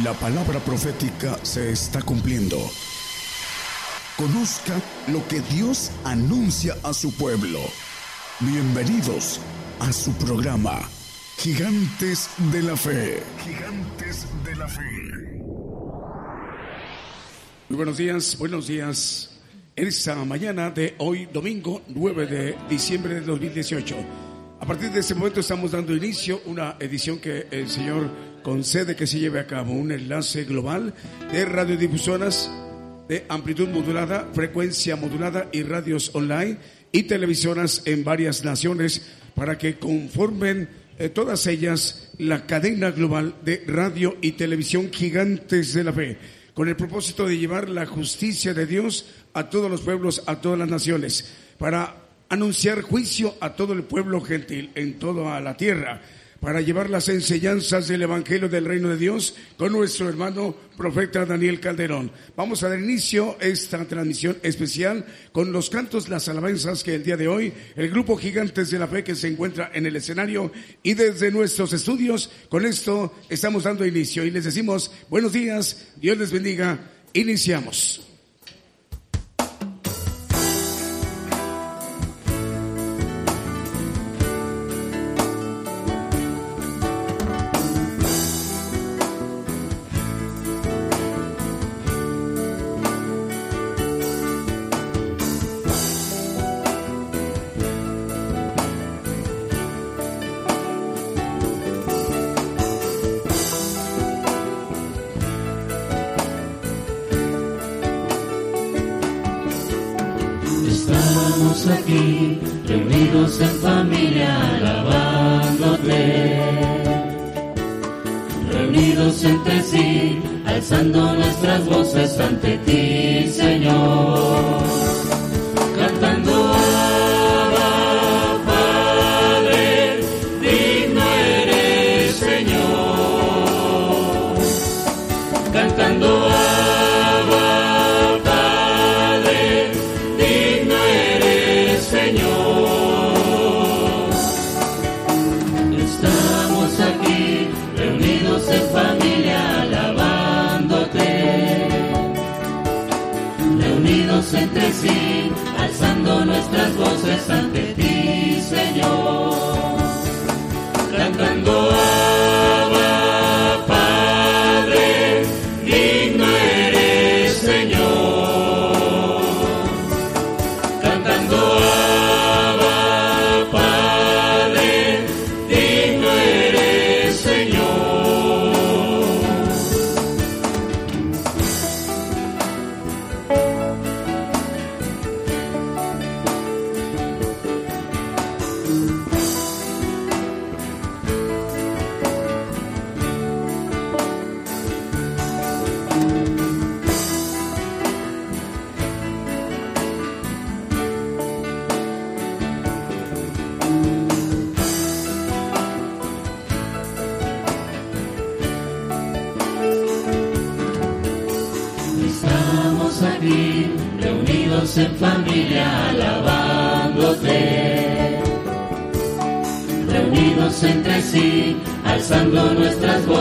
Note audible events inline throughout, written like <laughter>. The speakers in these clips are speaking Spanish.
La palabra profética se está cumpliendo. Conozca lo que Dios anuncia a su pueblo. Bienvenidos a su programa, Gigantes de la Fe. Gigantes de la Fe. Muy buenos días, buenos días. En esta mañana de hoy, domingo 9 de diciembre de 2018. A partir de este momento estamos dando inicio a una edición que el Señor concede que se lleve a cabo, un enlace global de radiodifusoras de amplitud modulada, frecuencia modulada y radios online y televisoras en varias naciones para que conformen eh, todas ellas la cadena global de radio y televisión gigantes de la fe, con el propósito de llevar la justicia de Dios a todos los pueblos, a todas las naciones, para anunciar juicio a todo el pueblo gentil en toda la tierra, para llevar las enseñanzas del Evangelio del Reino de Dios con nuestro hermano profeta Daniel Calderón. Vamos a dar inicio a esta transmisión especial con los cantos, las alabanzas que el día de hoy el grupo Gigantes de la Fe que se encuentra en el escenario y desde nuestros estudios, con esto estamos dando inicio y les decimos buenos días, Dios les bendiga, iniciamos.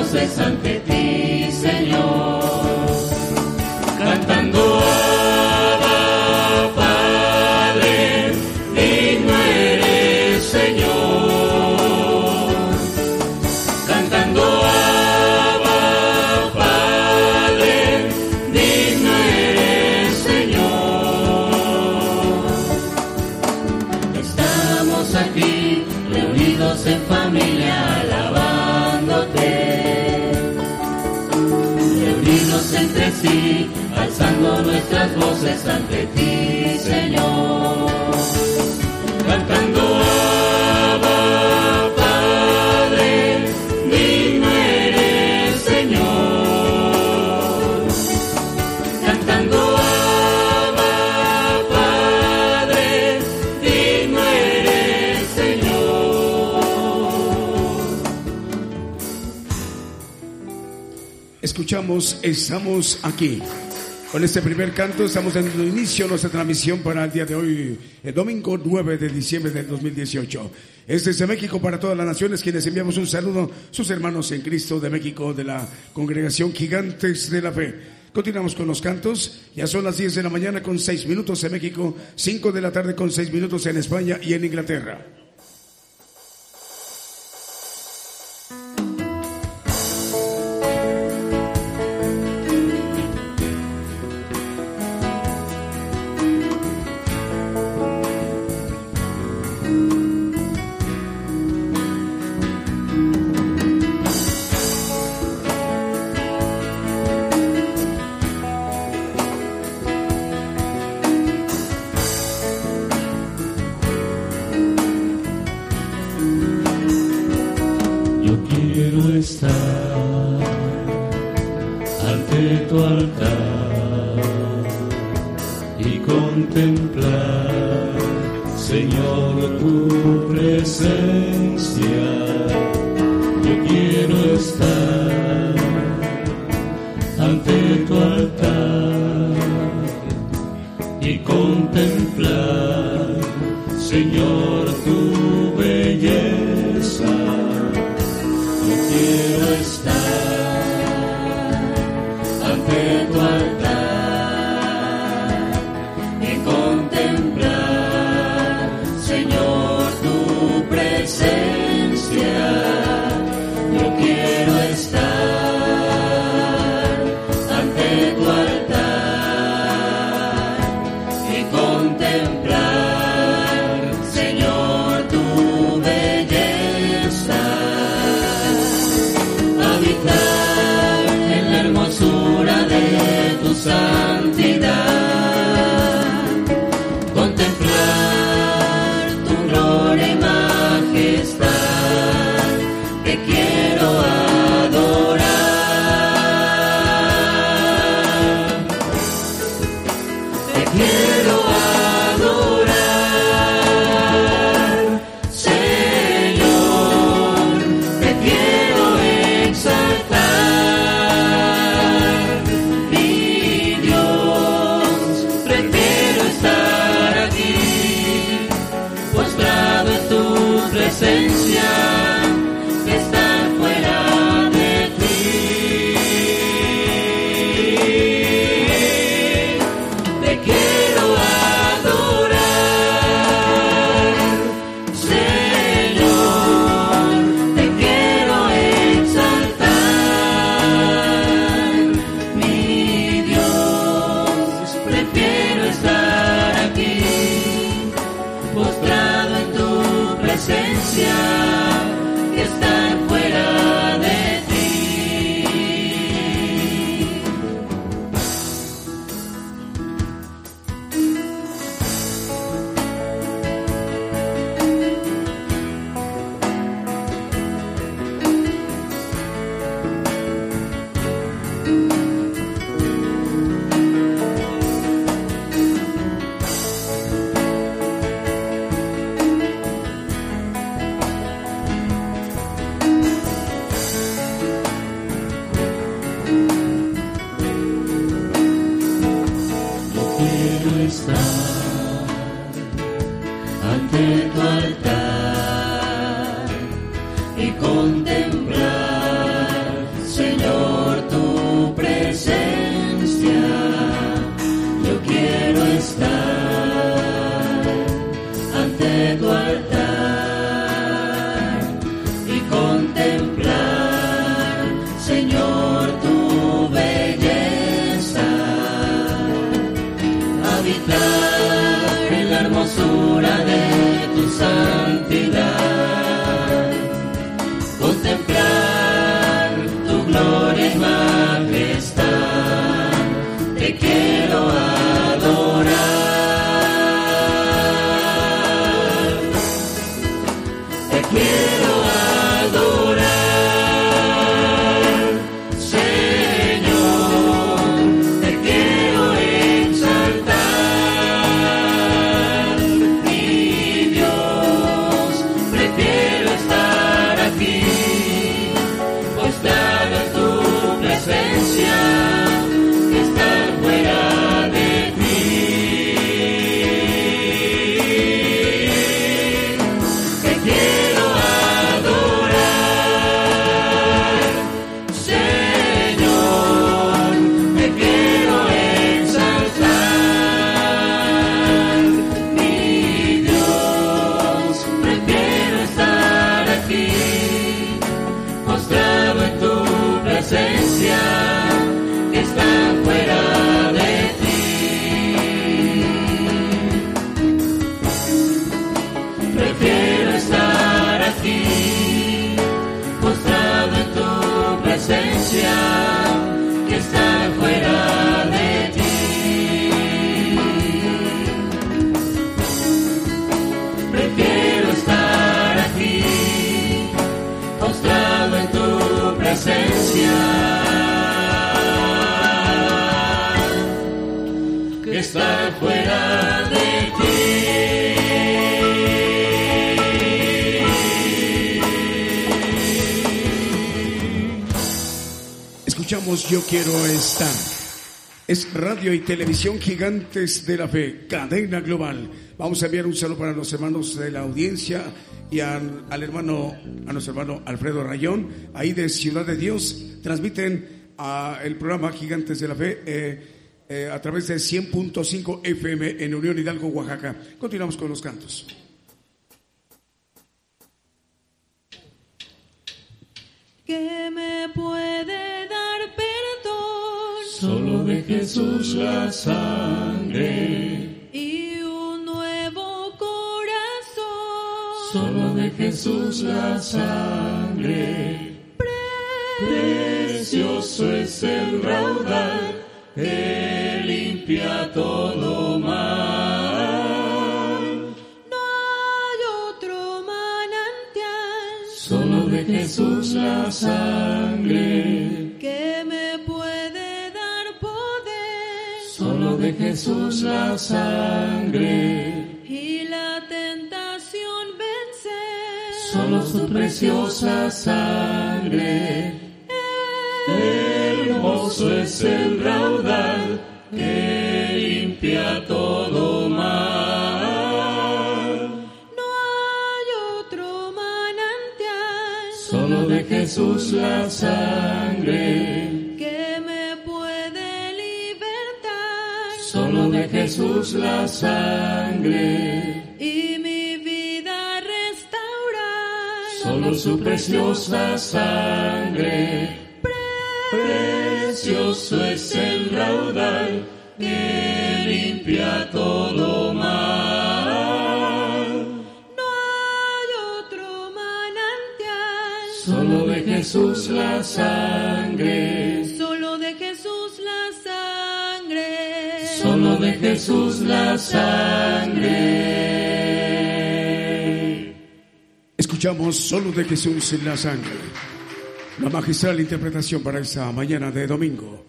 Voces ante nuestras voces ante ti, Señor. Cantando Abba, Padre, digno eres, Señor. Cantando Abba, Padre, digno eres, Señor. Escuchamos, estamos aquí. Con este primer canto estamos dando inicio a nuestra transmisión para el día de hoy, el domingo 9 de diciembre del 2018. Este es México para todas las naciones, quienes enviamos un saludo, sus hermanos en Cristo de México, de la congregación Gigantes de la Fe. Continuamos con los cantos. Ya son las 10 de la mañana con 6 minutos en México, 5 de la tarde con 6 minutos en España y en Inglaterra. Quiero Estar. Es radio y televisión gigantes de la fe, cadena global. Vamos a enviar un saludo para los hermanos de la audiencia y al, hermano, a nuestro hermano Alfredo Rayón, ahí de Ciudad de Dios. Transmiten a el programa Gigantes de la Fe eh, eh, a través de 100.5 FM en Unión Hidalgo, Oaxaca. Continuamos con los cantos. Solo de Jesús la sangre. y un nuevo corazón. Solo de Jesús la sangre. Precioso es el raudal que limpia todo mal. No hay otro manantial Solo de Jesús la sangre. Jesús la sangre. y la tentación vencer. Solo su preciosa sangre. Hermoso es el raudal que limpia todo mal. No hay otro manantial Solo de Jesús la sangre. Jesús la sangre. y mi vida restaurar. Solo su preciosa sangre. Precioso es el raudal que limpia todo mal. No hay otro manantial Solo de Jesús la sangre. De Jesús la sangre. Escuchamos solo de Jesús la sangre. La magistral interpretación para esta mañana de domingo.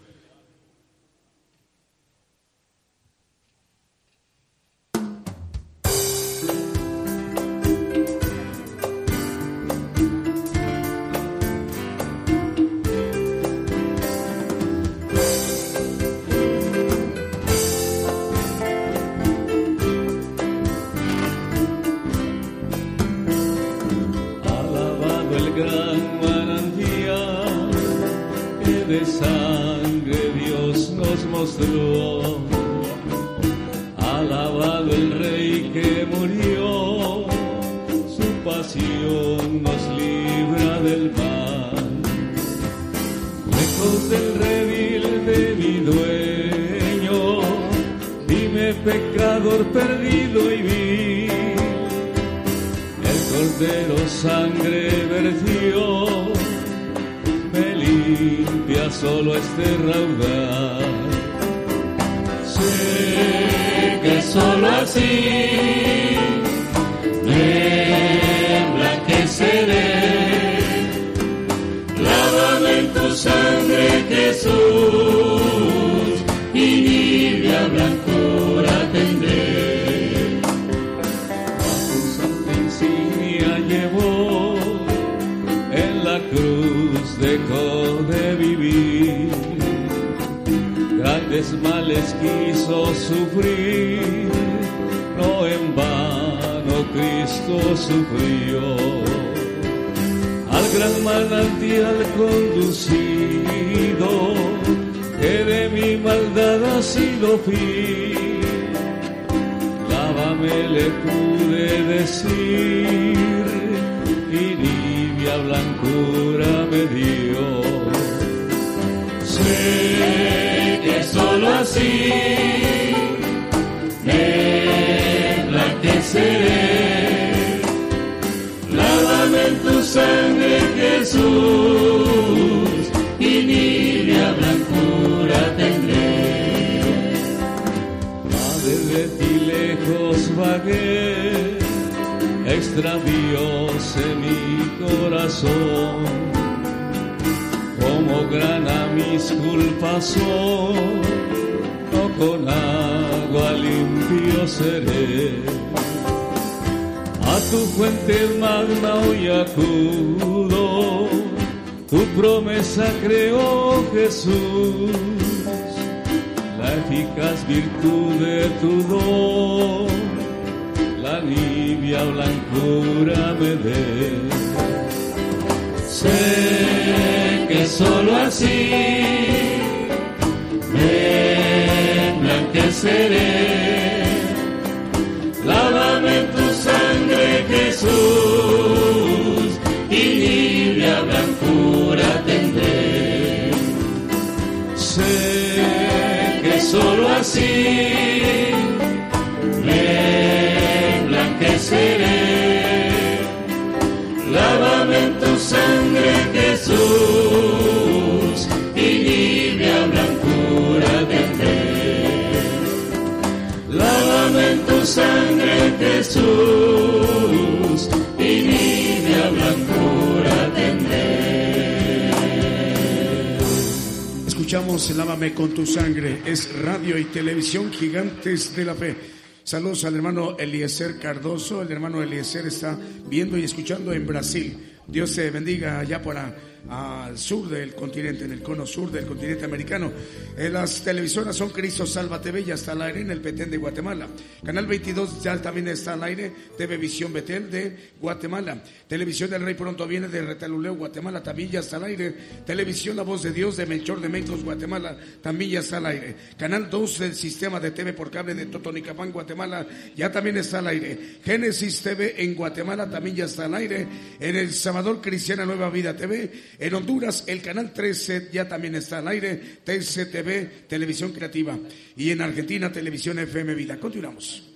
De sangre Dios nos mostró. Alabado el Rey que murió, su pasión nos libra del mal. Lejos del redil de mi dueño, dime pecador perdido y vi el cordero sangre vertió, solo este raudal. Sé que solo así me blanqueceré. Lávame en tu sangre, Jesús, Grandes males quiso sufrir, no en vano Cristo sufrió. Al gran manantial conducido, que de mi maldad ha sido fin lávame le pude decir y nibia blancura así, me enblanqueceré. Lávame en tu sangre, Jesús, y niña blancura tendré. Padre de ti lejos vagué, extravíos en mi corazón como grana mis culpas son con agua limpio seré. A tu fuente magna hoy acudo, tu promesa creó Jesús, la eficaz virtud de tu don la nibia blancura me dé. Sé que solo así me blanqueceré. Lávame en tu sangre, Jesús, y nibia blancura tendré. Sé que solo así Lávame sangre, Jesús, y tendré. Escuchamos Lávame con tu sangre. Es radio y televisión gigantes de la fe. Saludos al hermano Eliezer Cardoso. El hermano Eliezer está viendo y escuchando en Brasil. Dios se bendiga allá por al sur del continente, en el cono sur del continente americano. Eh, las televisoras son Cristo Salva TV, ya está al aire en el Petén de Guatemala. Canal 22 ya también está al aire, TV Visión Betel de Guatemala. Televisión del Rey pronto viene de Retaluleo, Guatemala, también ya está al aire. Televisión La Voz de Dios de Melchor de Mecos, Guatemala, también ya está al aire. Canal 2 del sistema de TV por cable de Totonicapán, Guatemala, ya también está al aire. Génesis TV en Guatemala también ya está al aire. En El Salvador Cristiana Nueva Vida TV en Honduras, el canal 13 ya también está al aire, TCTV, Televisión Creativa. Y en Argentina, Televisión FM Vida. Continuamos.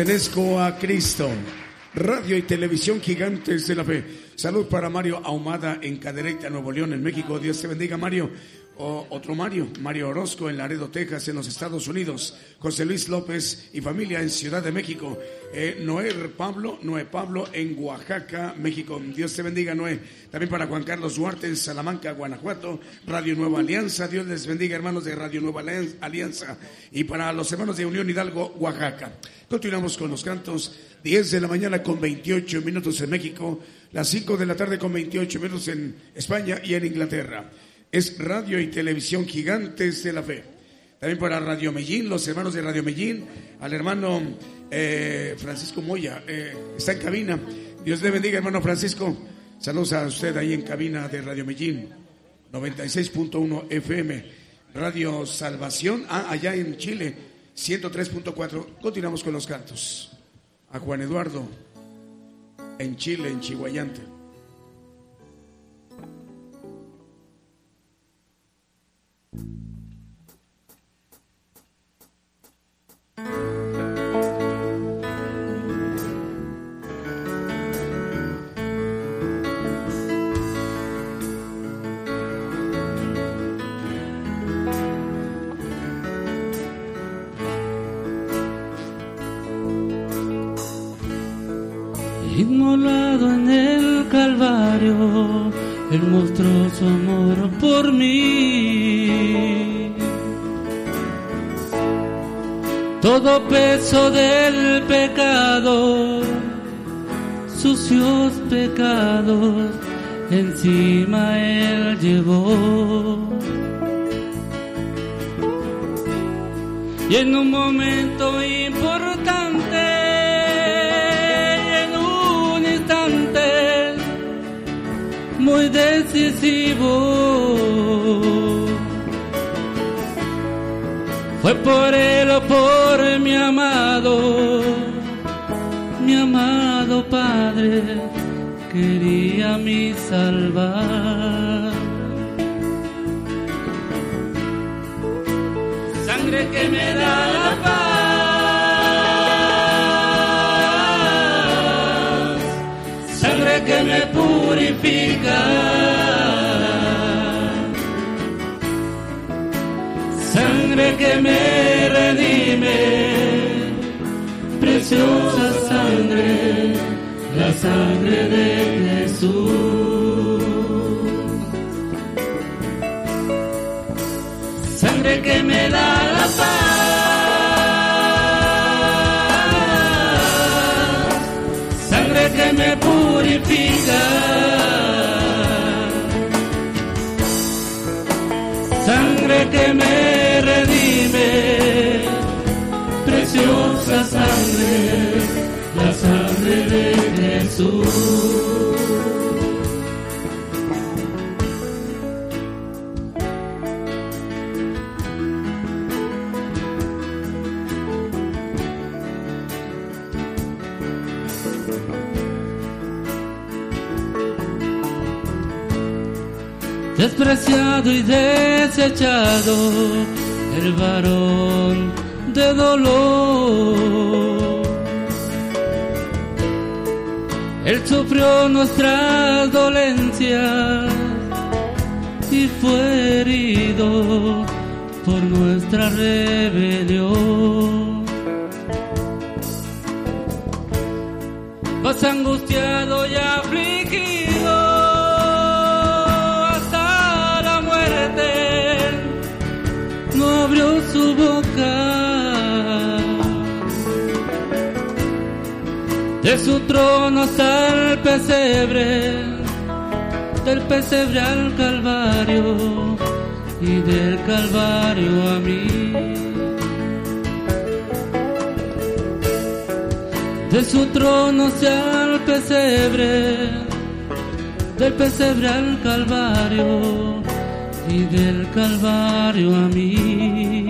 Pertenezco a Cristo. Radio y televisión gigantes de la fe. Salud para Mario Ahumada en Cadereyta, Nuevo León, en México. Dios te bendiga, Mario. O- otro Mario, Mario Orozco en Laredo, Texas, en los Estados Unidos. José Luis López y familia en Ciudad de México. Eh, Noé Pablo, Noé Pablo en Oaxaca, México. Dios te bendiga, Noé. También para Juan Carlos Duarte en Salamanca, Guanajuato. Radio Nueva Alianza. Dios les bendiga, hermanos de Radio Nueva Alian- Alianza. Y para los hermanos de Unión Hidalgo, Oaxaca. Continuamos con los cantos. 10 de la mañana con 28 minutos en México, las 5 de la tarde con 28 minutos en España y en Inglaterra. Es radio y televisión gigantes de la fe. También para Radio Medellín, los hermanos de Radio Medellín, al hermano eh, Francisco Moya, eh, está en cabina. Dios le bendiga, hermano Francisco. Saludos a usted ahí en cabina de Radio Medellín, 96.1 FM. Radio Salvación, ah, allá en Chile, 103.4. Continuamos con los cantos a Juan Eduardo en Chile, en Chihuayante. Calvario, Él mostró su amor por mí. Todo peso del pecado, sucios pecados, encima Él llevó. Y en un momento importante, muy decisivo, fue por él o por mi amado, mi amado Padre, quería mi salvar. sangre que me da la paz, que me sangre que me redime, preciosa sangre, la sangre de Jesús. Me redime, preciosa sangre, la sangre de Jesús. Despreciado y desechado, el varón de dolor. Él sufrió nuestras dolencias y fue herido por nuestra rebelión. Más angustiado y su trono hasta el pesebre, del pesebre al Calvario y del Calvario a mí. De su trono sea al pesebre, del pesebre al Calvario y del Calvario a mí.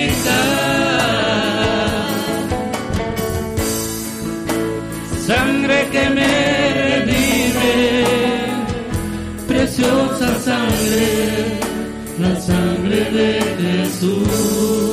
de Jesús.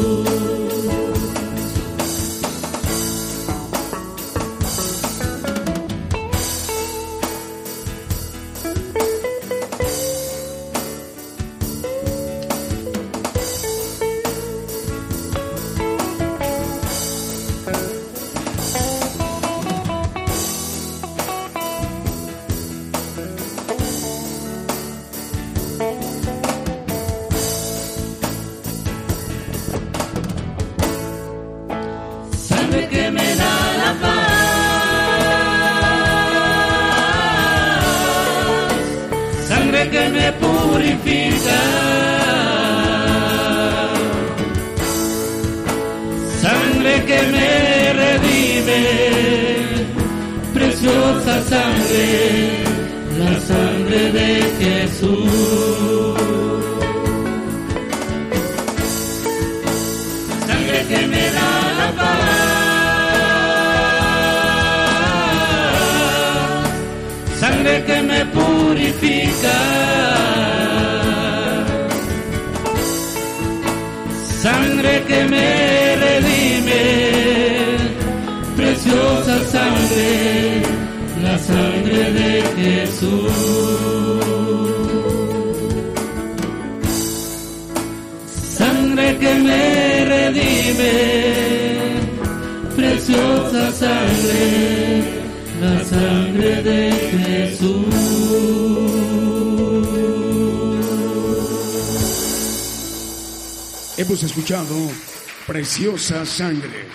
Preciosa Sangre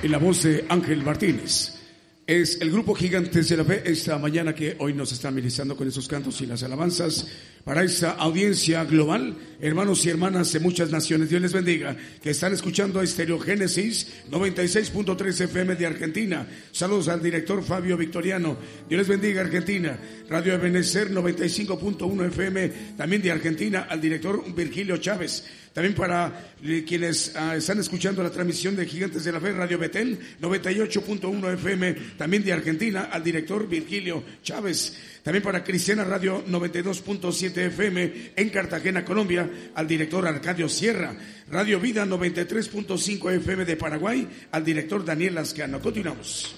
en la voz de Ángel Martínez. Es el grupo Gigantes de la Fe esta mañana que hoy nos está ministrando con esos cantos y las alabanzas para esta audiencia global, hermanos y hermanas de muchas naciones. Dios les bendiga, que están escuchando a Estéreo Génesis 96.3 FM de Argentina. Saludos al director Fabio Victoriano. Dios les bendiga, Argentina. Radio Ebenecer 95.1 FM, también de Argentina, al director Virgilio Chávez. También para eh, quienes ah, están escuchando la transmisión de Gigantes de la Fe, Radio Betel 98.1 FM, también de Argentina, al director Virgilio Chávez. También para Cristiana Radio 92.7 FM en Cartagena, Colombia, al director Arcadio Sierra. Radio Vida 93.5 FM de Paraguay, al director Daniel Lascano. Continuamos.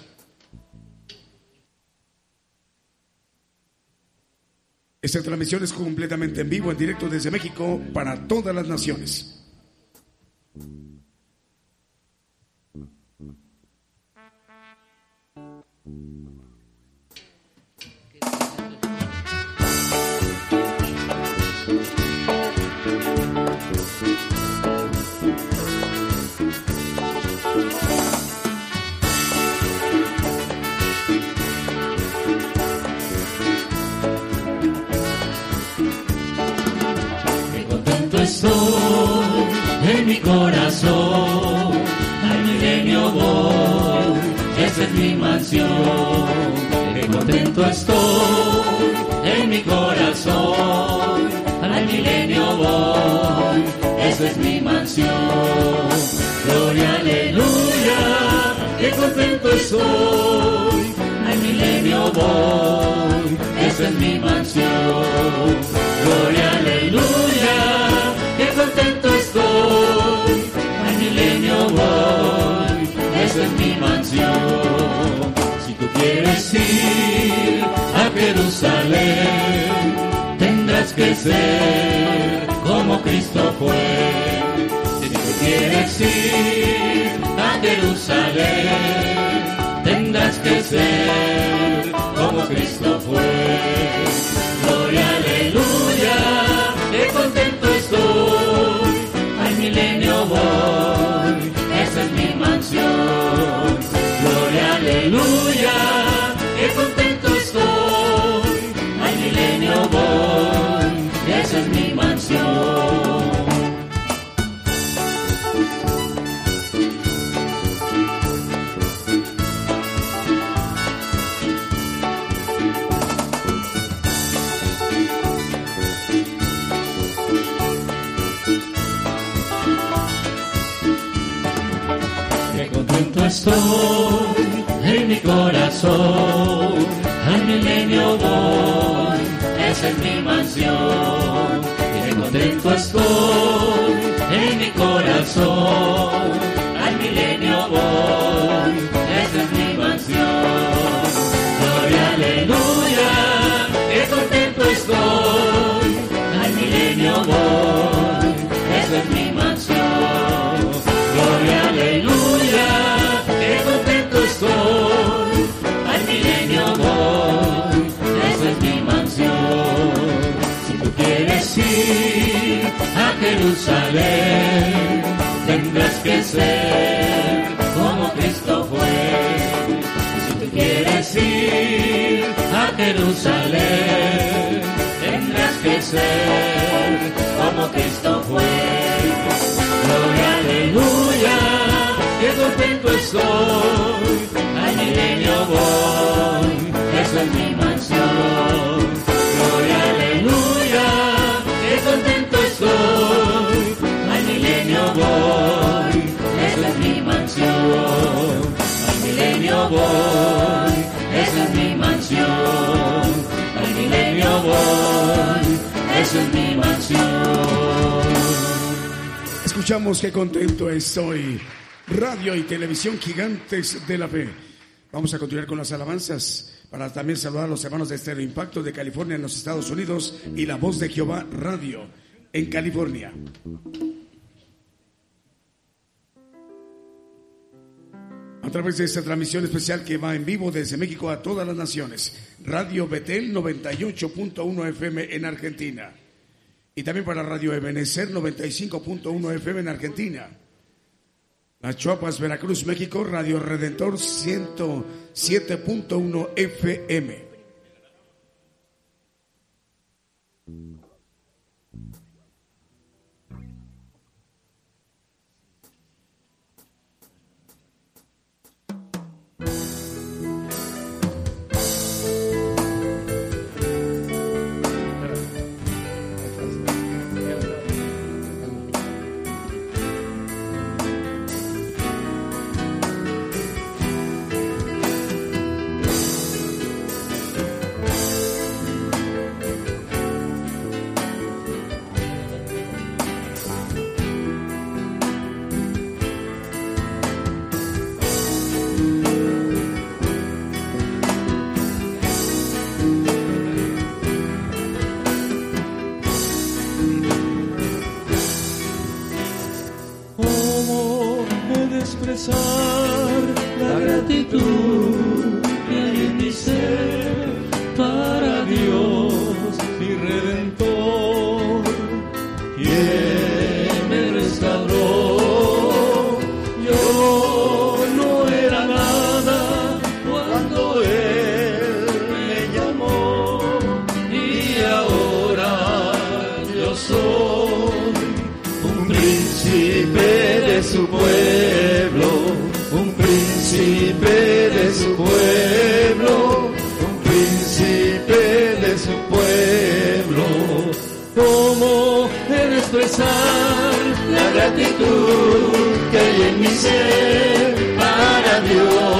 Esta transmisión es completamente en vivo, en directo desde México, para todas las naciones. Qué estoy en mi corazón, al milenio voy, esa es mi mansión. Qué contento estoy en mi corazón, al milenio voy, esa es mi mansión. Gloria, aleluya, qué contento estoy, al milenio voy, esa es mi mansión. Gloria, aleluya, a Jerusalén, tendrás que ser como Cristo fue. Si tú quieres ir a Jerusalén, tendrás que ser estoy en mi corazón, al milenio voy, esa es mi mansión. Qué contento estoy en mi corazón, al milenio voy, esa es mi mansión. Gloria, aleluya, qué contento estoy, al milenio voy, ir a Jerusalén, tendrás que ser como Cristo fue. Si tú quieres ir a Jerusalén, tendrás que ser como Cristo fue. Gloria, aleluya, qué contento estoy, al milenio voy, esa es mi mansión. Voy, esa es mi mansión. Al milenio voy, esa es mi mansión. Al milenio voy, esa es mi mansión. Escuchamos qué contento estoy. Radio y televisión gigantes de la fe. Vamos a continuar con las alabanzas para también saludar a los hermanos de Estéreo Impacto de California en los Estados Unidos y La Voz de Jehová Radio en California. Través de esta transmisión especial que va en vivo desde México a todas las naciones. Radio Betel 98.1 FM en Argentina. Y también para Radio Ebenecer 95.1 FM en Argentina. Las Chuapas, Veracruz, México, Radio Redentor 107.1 FM. Expresar la gratitud la gratitud que hay en mi ser para Dios,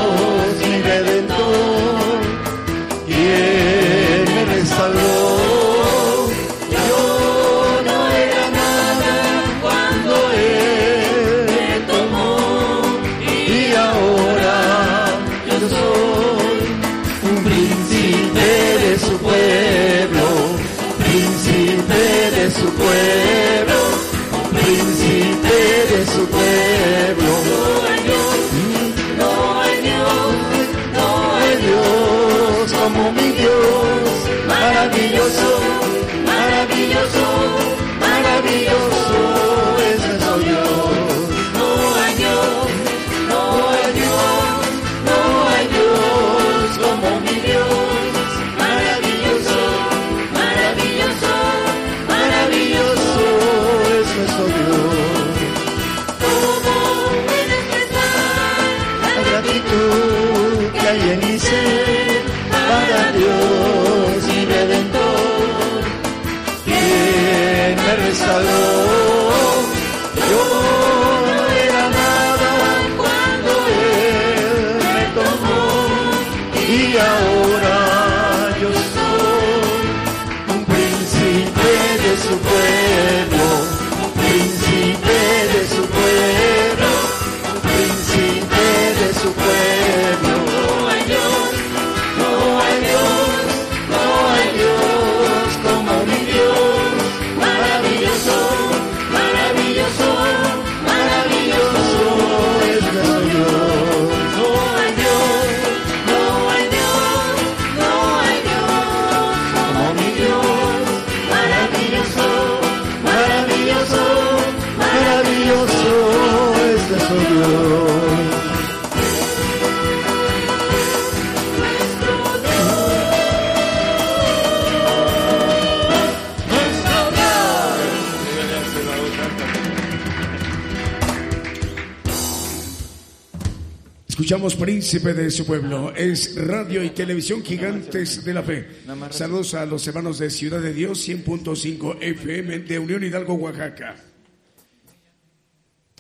Escuchamos Príncipe de su pueblo. Es radio y televisión gigantes de la fe. Saludos a los hermanos de Ciudad de Dios, 100.5 FM de Unión Hidalgo, Oaxaca.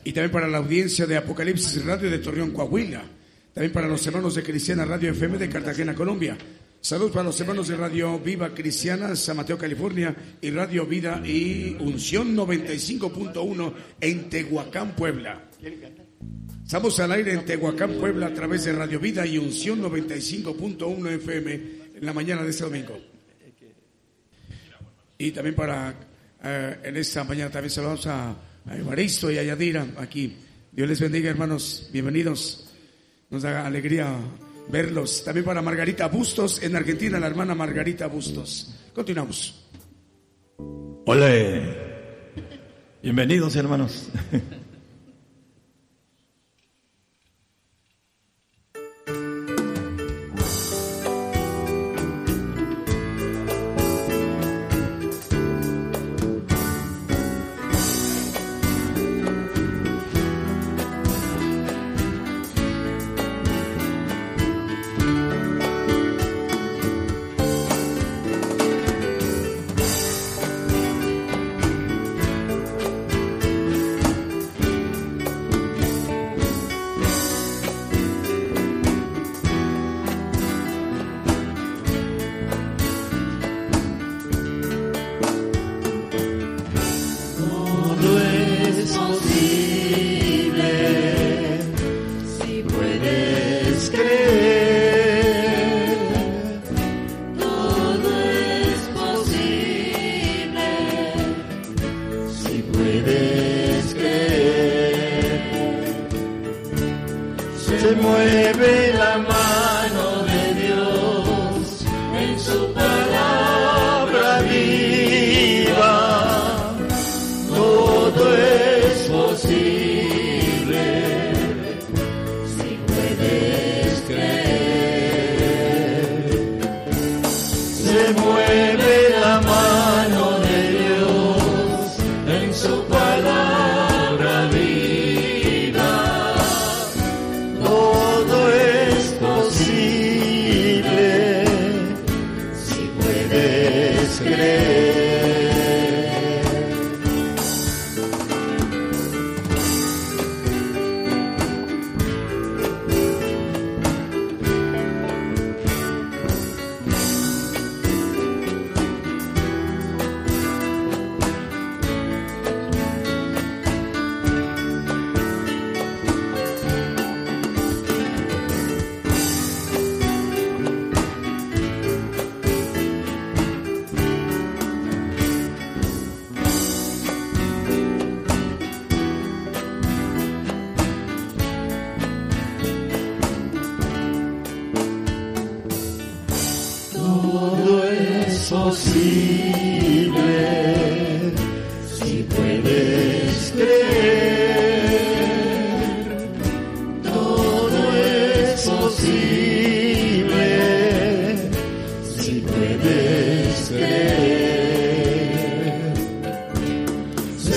Y también para la audiencia de Apocalipsis Radio de Torreón, Coahuila. También para los hermanos de Cristiana Radio FM de Cartagena, Colombia. Saludos para los hermanos de Radio Viva Cristiana, San Mateo, California, y Radio Vida y Unción 95.1 en Tehuacán, Puebla. Estamos al aire en Tehuacán, Puebla, a través de Radio Vida y Unción 95.1 FM en la mañana de este domingo. Y también para, eh, en esta mañana también saludamos a, a Evaristo y a Yadira aquí. Dios les bendiga, hermanos. Bienvenidos. Nos da alegría verlos. También para Margarita Bustos, en Argentina, la hermana Margarita Bustos. Continuamos. Hola. Bienvenidos, hermanos. <laughs>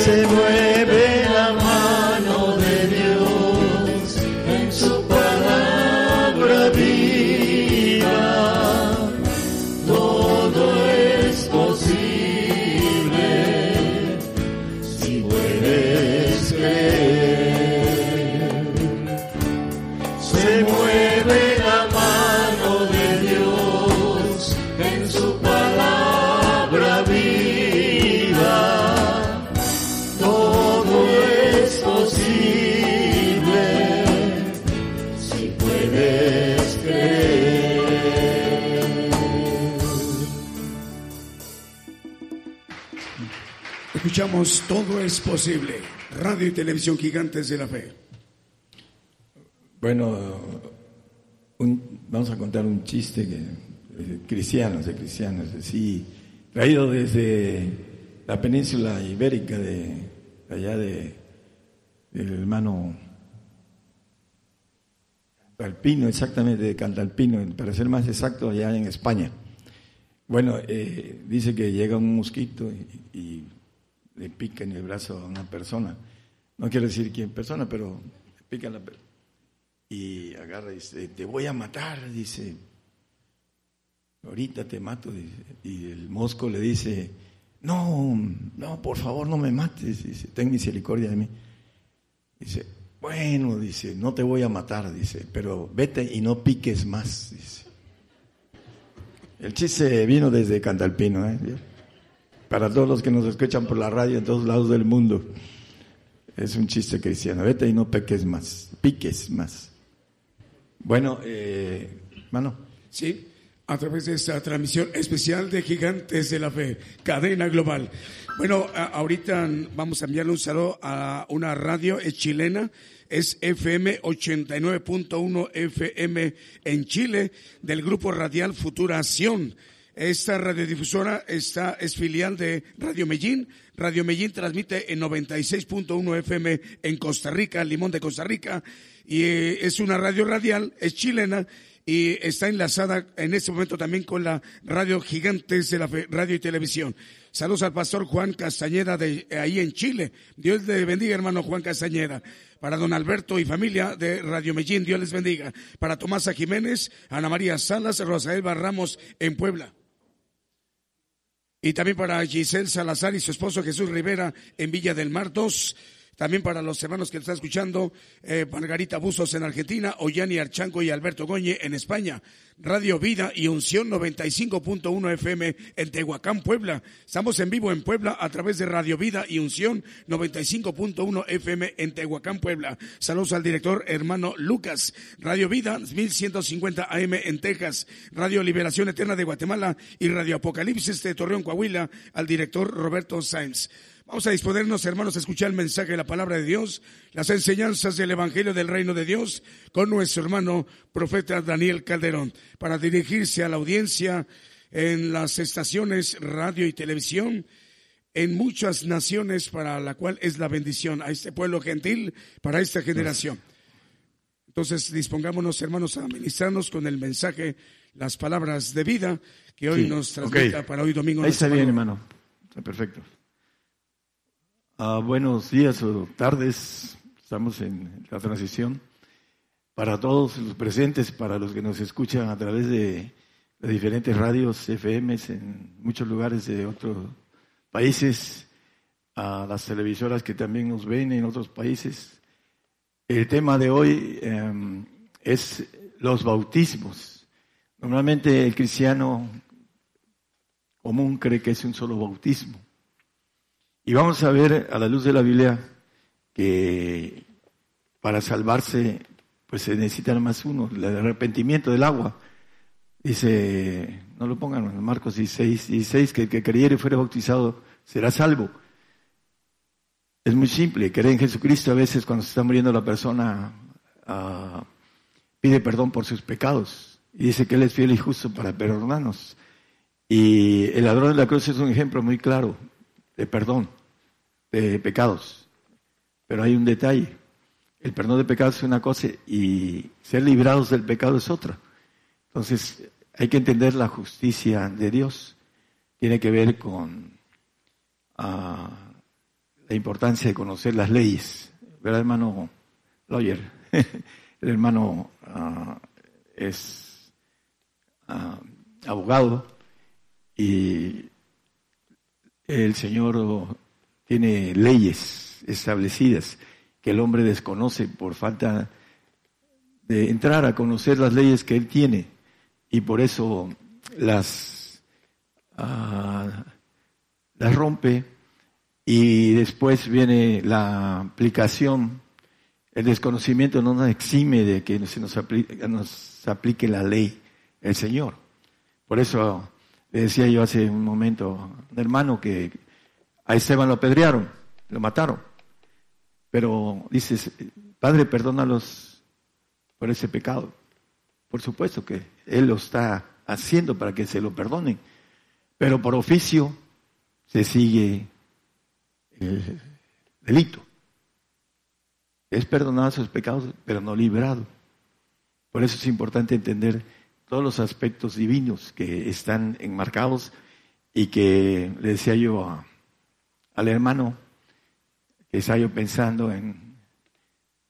Se Todo es posible. Radio y televisión gigantes de la fe. Bueno, vamos a contar un chiste que eh, cristianos, de cristianos, sí, traído desde la península ibérica de allá de del hermano Cantalpino, exactamente, de Cantalpino, para ser más exacto, allá en España. Bueno, eh, dice que llega un mosquito y, le pica en el brazo a una persona. No quiero decir quién persona, pero le pica la y agarra y dice, te voy a matar, dice, ahorita te mato. Y el mosco le dice, no, no, por favor no me mates, dice, ten misericordia de mí. Dice, bueno, dice, no te voy a matar, dice, pero vete y no piques más, dice. El chiste vino desde Cantalpino, ¿eh? Para todos los que nos escuchan por la radio en todos lados del mundo. Es un chiste cristiano. Vete y no piques más, piques más. Bueno, eh, mano. Sí, a través de esta transmisión especial de Gigantes de la Fe, cadena global. Bueno, ahorita vamos a enviarle un saludo a una radio chilena, es FM 89.1 FM en Chile, del grupo radial Futuración. Esta radiodifusora está, es filial de Radio Medellín. Radio Medellín transmite en 96.1 FM en Costa Rica, Limón de Costa Rica, y eh, es una radio radial, es chilena y está enlazada en este momento también con la radio Gigantes de la Radio y Televisión. Saludos al pastor Juan Castañeda de ahí en Chile. Dios le bendiga, hermano Juan Castañeda. Para don Alberto y familia de Radio Medellín, Dios les bendiga. Para Tomasa Jiménez, Ana María Salas, Rosael Ramos en Puebla. Y también para Giselle Salazar y su esposo Jesús Rivera en Villa del Mar 2. También para los hermanos que están escuchando, eh, Margarita Buzos en Argentina, Oyani Archanco y Alberto Goñe en España. Radio Vida y Unción 95.1 FM en Tehuacán, Puebla. Estamos en vivo en Puebla a través de Radio Vida y Unción 95.1 FM en Tehuacán, Puebla. Saludos al director hermano Lucas. Radio Vida 1150 AM en Texas. Radio Liberación Eterna de Guatemala y Radio Apocalipsis de Torreón, Coahuila al director Roberto Sáenz. Vamos a disponernos, hermanos, a escuchar el mensaje de la palabra de Dios, las enseñanzas del Evangelio del Reino de Dios con nuestro hermano profeta Daniel Calderón, para dirigirse a la audiencia en las estaciones radio y televisión en muchas naciones para la cual es la bendición a este pueblo gentil, para esta generación. Entonces, dispongámonos, hermanos, a ministrarnos con el mensaje, las palabras de vida que hoy nos transmita para hoy domingo. Ahí está bien, hermano. Está perfecto. Ah, buenos días o tardes, estamos en la transición. Para todos los presentes, para los que nos escuchan a través de, diferentes radios FM en muchos lugares de otros países, a las televisoras que también nos ven en otros países. El tema de hoy em, es los bautismos. Normalmente el cristiano común cree que es un solo bautismo y vamos a ver a la luz de la Biblia que para salvarse pues se necesita más uno, el arrepentimiento del agua. Dice, no lo pongan en Marcos 16, 16, que el que creyere y fuere bautizado será salvo. Es muy simple, creer en Jesucristo a veces cuando se está muriendo la persona ah, pide perdón por sus pecados y dice que Él es fiel y justo para perdonarnos. Y el ladrón de la cruz es un ejemplo muy claro de perdón de pecados. Pero hay un detalle. El perdón de pecados es una cosa y ser librados del pecado es otra. Entonces, hay que entender la justicia de Dios. Tiene que ver con ah, la importancia de conocer las leyes. ¿Verdad, hermano Lawyer? <laughs> El hermano ah, es ah, abogado y el Señor tiene leyes establecidas que el hombre desconoce por falta de entrar a conocer las leyes que él tiene y por eso las, ah, las rompe y después viene la aplicación. El desconocimiento no nos exime de que se nos aplique, nos aplique la ley el Señor. Por eso le decía yo hace un momento un hermano que a Esteban lo apedrearon, lo mataron. Pero dices, Padre, perdónalos por ese pecado. Por supuesto que Él lo está haciendo para que se lo perdonen. Pero por oficio se sigue el delito. Es perdonado sus pecados, pero no liberado. Por eso es importante entender todos los aspectos divinos que están enmarcados y que le decía yo al hermano que estaba yo pensando en,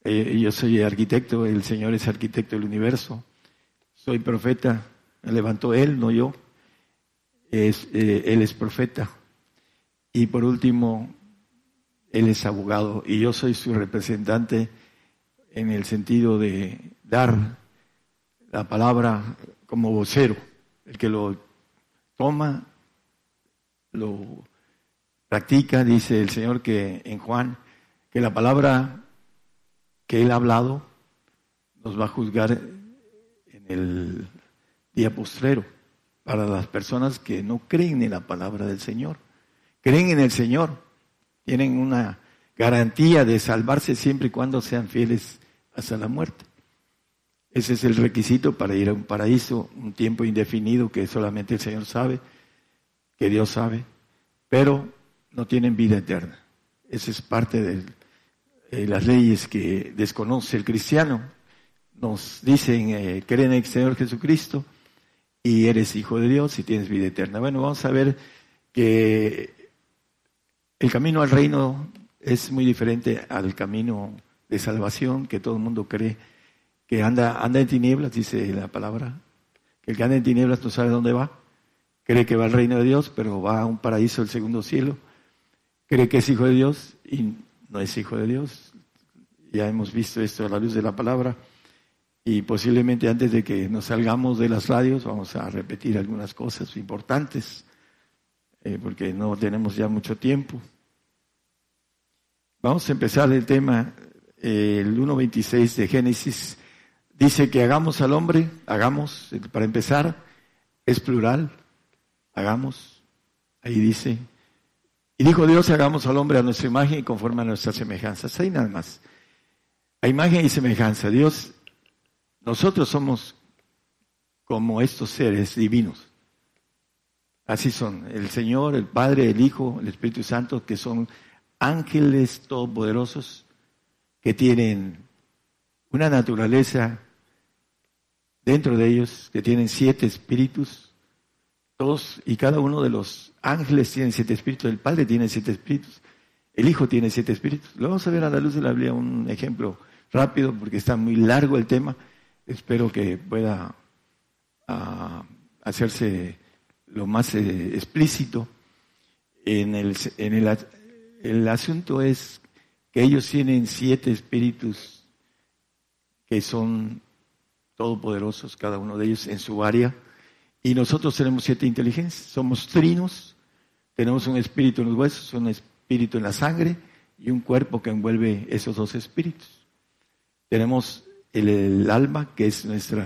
eh, yo soy arquitecto, el Señor es arquitecto del universo, soy profeta, me levantó Él, no yo, es, eh, Él es profeta. Y por último, Él es abogado y yo soy su representante en el sentido de dar la palabra como vocero, el que lo toma, lo practica, dice el Señor que en Juan, que la palabra que Él ha hablado nos va a juzgar en el día postrero para las personas que no creen en la palabra del Señor. Creen en el Señor, tienen una garantía de salvarse siempre y cuando sean fieles hasta la muerte. Ese es el requisito para ir a un paraíso, un tiempo indefinido que solamente el Señor sabe, que Dios sabe, pero no tienen vida eterna. Esa es parte de las leyes que desconoce el cristiano. Nos dicen, eh, creen en el Señor Jesucristo y eres hijo de Dios y tienes vida eterna. Bueno, vamos a ver que el camino al reino es muy diferente al camino de salvación que todo el mundo cree que anda, anda en tinieblas, dice la palabra, que el que anda en tinieblas no sabe dónde va, cree que va al reino de Dios, pero va a un paraíso del segundo cielo, cree que es hijo de Dios y no es hijo de Dios. Ya hemos visto esto a la luz de la palabra y posiblemente antes de que nos salgamos de las radios vamos a repetir algunas cosas importantes, eh, porque no tenemos ya mucho tiempo. Vamos a empezar el tema, eh, el 1.26 de Génesis Dice que hagamos al hombre, hagamos, para empezar, es plural, hagamos. Ahí dice. Y dijo Dios, hagamos al hombre a nuestra imagen y conforme a nuestras semejanzas. Ahí nada más. A imagen y semejanza. Dios, nosotros somos como estos seres divinos. Así son. El Señor, el Padre, el Hijo, el Espíritu Santo, que son ángeles todopoderosos que tienen una naturaleza dentro de ellos, que tienen siete espíritus, todos y cada uno de los ángeles tienen siete espíritus, el Padre tiene siete espíritus, el Hijo tiene siete espíritus. Lo vamos a ver a la luz de la Biblia un ejemplo rápido porque está muy largo el tema. Espero que pueda ah, hacerse lo más eh, explícito. En el, en el, el asunto es que ellos tienen siete espíritus que son todopoderosos, cada uno de ellos en su área. Y nosotros tenemos siete inteligencias, somos trinos, tenemos un espíritu en los huesos, un espíritu en la sangre y un cuerpo que envuelve esos dos espíritus. Tenemos el, alma, que es nuestro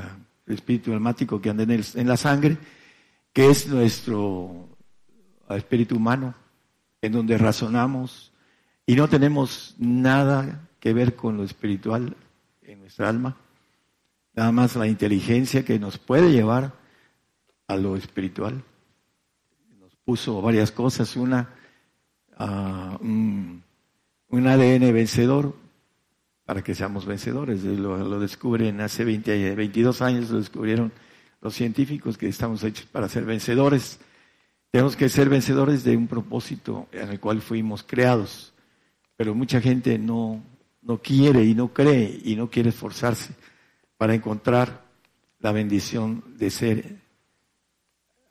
espíritu almático que anda en, en la sangre, que es nuestro espíritu humano, en donde razonamos. Y no tenemos nada que ver con lo espiritual en nuestra alma. Nada más la inteligencia que nos puede llevar a lo espiritual. Nos puso varias cosas, una, uh, un, ADN vencedor para que seamos vencedores. Lo, lo, descubren hace 20, 22 años, lo descubrieron los científicos que estamos hechos para ser vencedores. Tenemos que ser vencedores de un propósito en el cual fuimos creados, pero mucha gente no, no quiere y no cree y no quiere esforzarse para encontrar la bendición de ser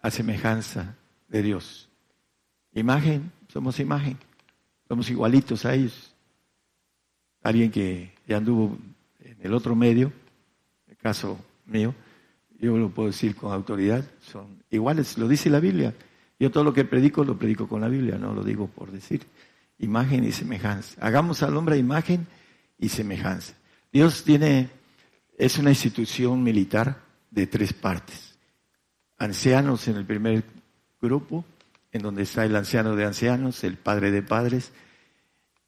a semejanza de Dios. Imagen, somos imagen, somos igualitos a ellos. Alguien que ya anduvo en el otro medio, el caso mío, yo lo puedo decir con autoridad, son iguales, lo dice la Biblia. Yo todo lo que predico lo predico con la Biblia, no lo digo por decir. Imagen y semejanza. Hagamos al hombre imagen y semejanza. Dios tiene es una institución militar de tres partes. Ancianos en el primer grupo, en donde está el anciano de ancianos, el padre de padres.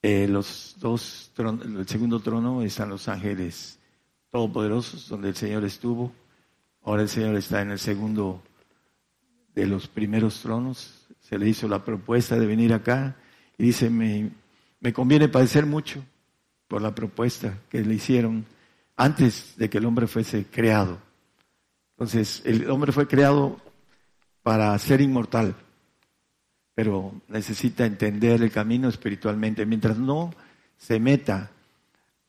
Eh, los dos el segundo trono están los ángeles todopoderosos, donde el Señor estuvo. Ahora el Señor está en el segundo de los primeros tronos. Se le hizo la propuesta de venir acá y dice, me, me conviene padecer mucho por la propuesta que le hicieron antes de que el hombre fuese creado. Entonces, el hombre fue creado para ser inmortal, pero necesita entender el camino espiritualmente. Mientras no se meta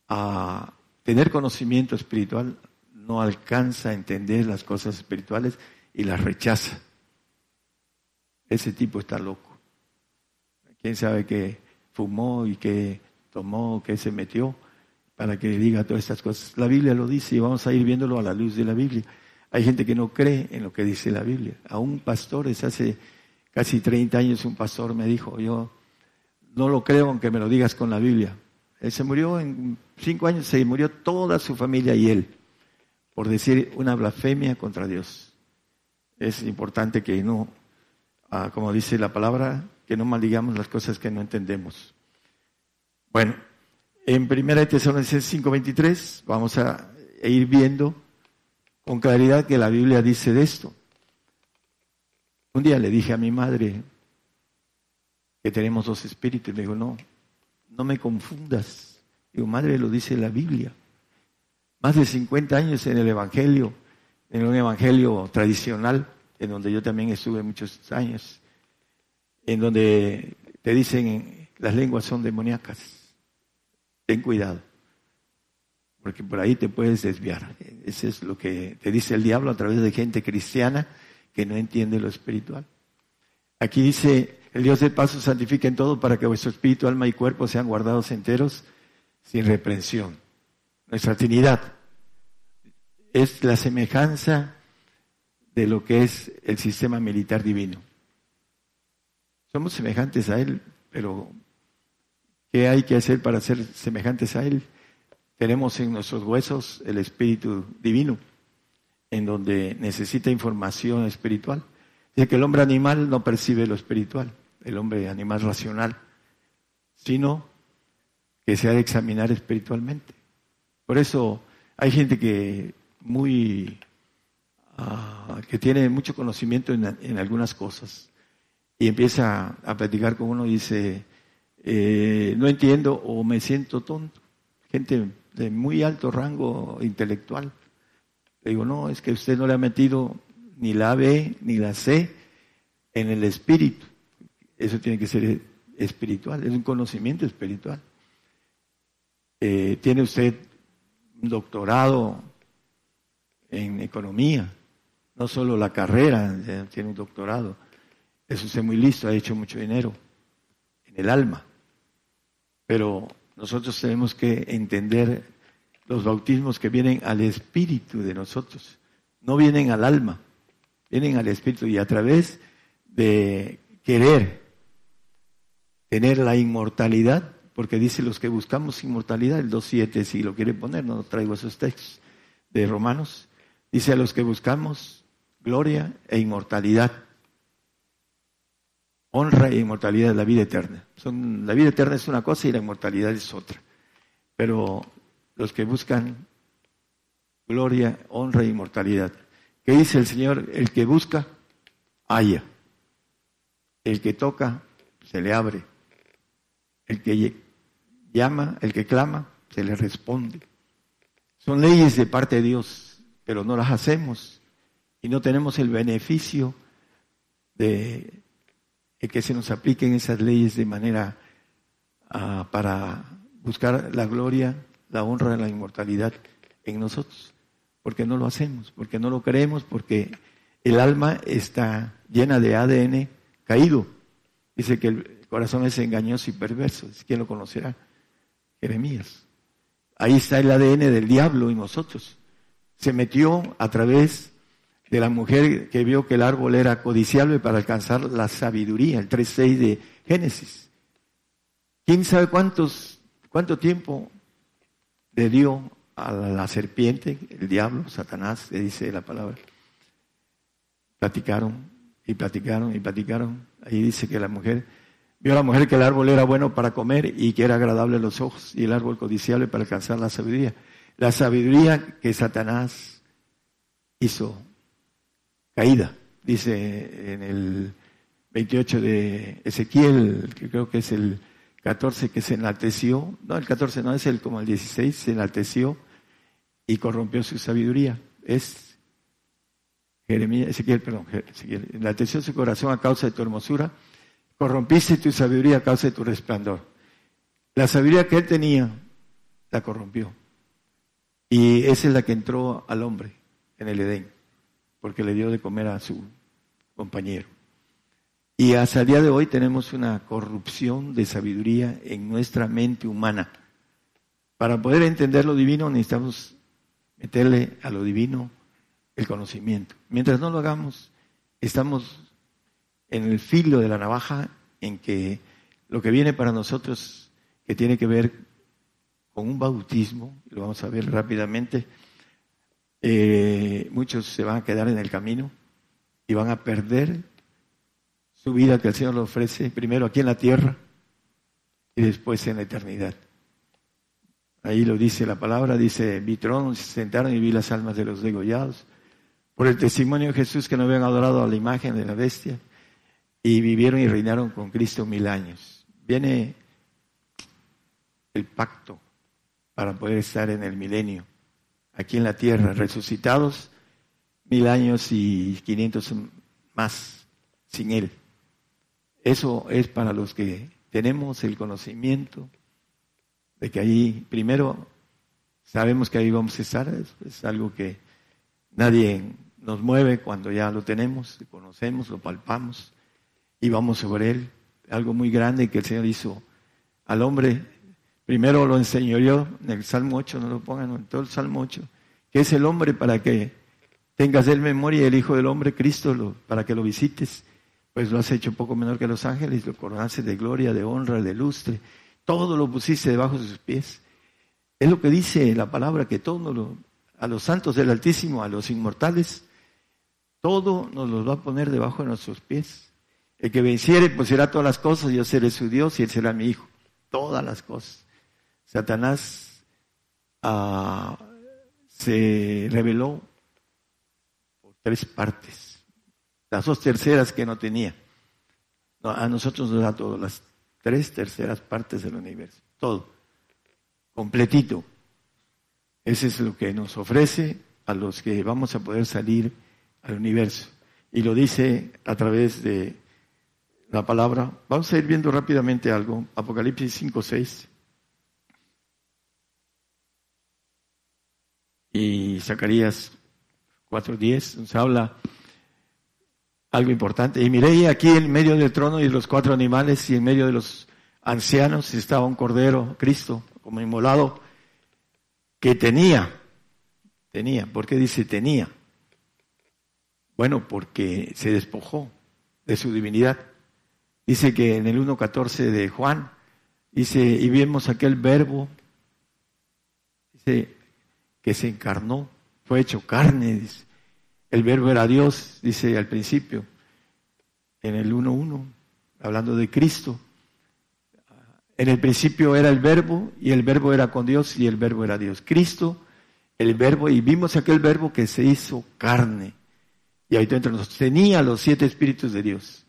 a tener conocimiento espiritual, no alcanza a entender las cosas espirituales y las rechaza. Ese tipo está loco. ¿Quién sabe qué fumó y qué tomó, qué se metió para que diga todas estas cosas? La Biblia lo dice y vamos a ir viéndolo a la luz de la Biblia. Hay gente que no cree en lo que dice la Biblia. A un pastor, es hace casi 30 años, un pastor me dijo, yo no lo creo aunque me lo digas con la Biblia. Él se murió en cinco años, se murió toda su familia y él por decir una blasfemia contra Dios. Es importante que no, ah, como dice la palabra, que no maldigamos las cosas que no entendemos. Bueno, en 1 Tesalonicenses 5:23 vamos a ir viendo con claridad que la Biblia dice de esto. Un día le dije a mi madre que tenemos dos espíritus. Me dijo, no, no me confundas. Digo, madre, lo dice la Biblia. Más de 50 años en el Evangelio, en un Evangelio tradicional, en donde yo también estuve muchos años, en donde te dicen las lenguas son demoníacas. Ten cuidado porque por ahí te puedes desviar. Eso es lo que te dice el diablo a través de gente cristiana que no entiende lo espiritual. Aquí dice, el Dios del paso santifica en todo para que vuestro espíritu, alma y cuerpo sean guardados enteros sin reprensión. Nuestra Trinidad es la semejanza de lo que es el sistema militar divino. Somos semejantes a Él, pero ¿qué hay que hacer para ser semejantes a Él? Tenemos en nuestros huesos el Espíritu Divino, en donde necesita información espiritual. Dice que el hombre animal no percibe lo espiritual, el hombre animal racional, sino que se ha de examinar espiritualmente. Por eso hay gente que muy ah, que tiene mucho conocimiento en, algunas cosas y empieza a platicar con uno y dice eh, no entiendo o me siento tonto. Gente de muy alto rango intelectual. Le digo, no, es que usted no le ha metido ni la B ni la C en el espíritu. Eso tiene que ser espiritual, es un conocimiento espiritual. Eh, tiene usted un doctorado en economía, no solo la carrera, tiene un doctorado. Es usted muy listo, ha hecho mucho dinero en el alma. Pero nosotros tenemos que entender los bautismos que vienen al espíritu de nosotros, no vienen al alma, vienen al espíritu y a través de querer tener la inmortalidad, porque dice los que buscamos inmortalidad, el 2.7 si lo quiere poner, no traigo esos textos de Romanos, dice a los que buscamos gloria e inmortalidad honra e inmortalidad la vida eterna. Son, la vida eterna es una cosa y la inmortalidad es otra. Pero los que buscan gloria, honra e inmortalidad. ¿Qué dice el Señor? El que busca, haya. El que toca, se le abre. El que llama, el que clama, se le responde. Son leyes de parte de Dios, pero no las hacemos y no tenemos el beneficio de que se nos apliquen esas leyes de manera ah, para buscar la gloria, la honra, la inmortalidad en nosotros. Porque no lo hacemos, porque no lo creemos, porque el alma está llena de ADN caído. Dice que el corazón es engañoso y perverso. ¿Quién lo conocerá? Jeremías. Ahí está el ADN del diablo y nosotros. Se metió a través la mujer que vio que el árbol era codiciable para alcanzar la sabiduría, el 3.6 de Génesis. ¿Quién sabe cuántos, cuánto tiempo le dio a la serpiente, el diablo, Satanás, le dice la palabra? Platicaron y platicaron y platicaron. Ahí dice que la mujer, vio a la mujer que el árbol era bueno para comer y que era agradable a los ojos y el árbol codiciable para alcanzar la sabiduría. La sabiduría que Satanás hizo caída. Dice en el 28 de Ezequiel, que creo que es el 14 que se enalteció, no, el 14 no es el como el 16, se enalteció y corrompió su sabiduría. Es Jeremías, Ezequiel, perdón, Ezequiel. Enalteció su corazón a causa de tu hermosura, corrompiste tu sabiduría a causa de tu resplandor. La sabiduría que él tenía la corrompió. Y esa es la que entró al hombre en el Edén, porque le dio de comer a su compañero. Y hasta el día de hoy tenemos una corrupción de sabiduría en nuestra mente humana. Para poder entender lo divino necesitamos meterle a lo divino el conocimiento. Mientras no lo hagamos, estamos en el filo de la navaja en que lo que viene para nosotros, que tiene que ver con un bautismo, lo vamos a ver rápidamente, eh, muchos se van a quedar en el camino y van a perder su vida que el Señor le ofrece, primero aquí en la tierra y después en la eternidad. Ahí lo dice la palabra, dice, vi tronos, se sentaron y vi las almas de los degollados, por el testimonio de Jesús que no habían adorado a la imagen de la bestia, y vivieron y reinaron con Cristo mil años. Viene el pacto para poder estar en el milenio, aquí en la tierra, resucitados mil años y quinientos más sin Él. Eso es para los que tenemos el conocimiento de que ahí, primero, sabemos que ahí vamos a estar, es, algo que nadie nos mueve cuando ya lo tenemos, lo conocemos, lo palpamos y vamos sobre él. Algo muy grande que el Señor hizo al hombre. Primero lo enseñó en el Salmo 8, no lo pongan en todo el Salmo 8, que es el hombre para que tengas él memoria, el Hijo del Hombre, Cristo, para que lo visites pues lo has hecho poco menor que los ángeles, lo coronaste de gloria, de honra, de lustre, todo lo pusiste debajo de sus pies. Es lo que dice la palabra, que todo lo, a los santos del Altísimo, a los inmortales, todo nos lo va a poner debajo de nuestros pies. El que venciere, pues será todas las cosas, yo seré su Dios y él será mi hijo. Todas las cosas. Satanás ah, se reveló por tres partes las dos terceras que no tenía. a nosotros nos da todo, las tres terceras partes del universo, todo, completito. Ese es lo que nos ofrece a los que vamos a poder salir al universo. Y lo dice a través de la palabra. Vamos a ir viendo rápidamente algo. Apocalipsis 5, 6. Y Zacarías 4, 10 nos habla algo importante. Y miré aquí en medio del trono y los cuatro animales y en medio de los ancianos estaba un cordero, Cristo, como inmolado, que tenía, tenía, ¿por qué dice tenía? Bueno, porque se despojó de su divinidad. Dice que en el 1.14 de Juan, dice, y vemos aquel verbo, dice, que se encarnó, fue hecho carne, el verbo era Dios, dice al principio, en el 1.1, hablando de Cristo. En el principio era el verbo y el verbo era con Dios y el verbo era Dios. Cristo, el verbo, y vimos aquel verbo que se hizo carne. Y ahí dentro nos tenía los siete espíritus de Dios.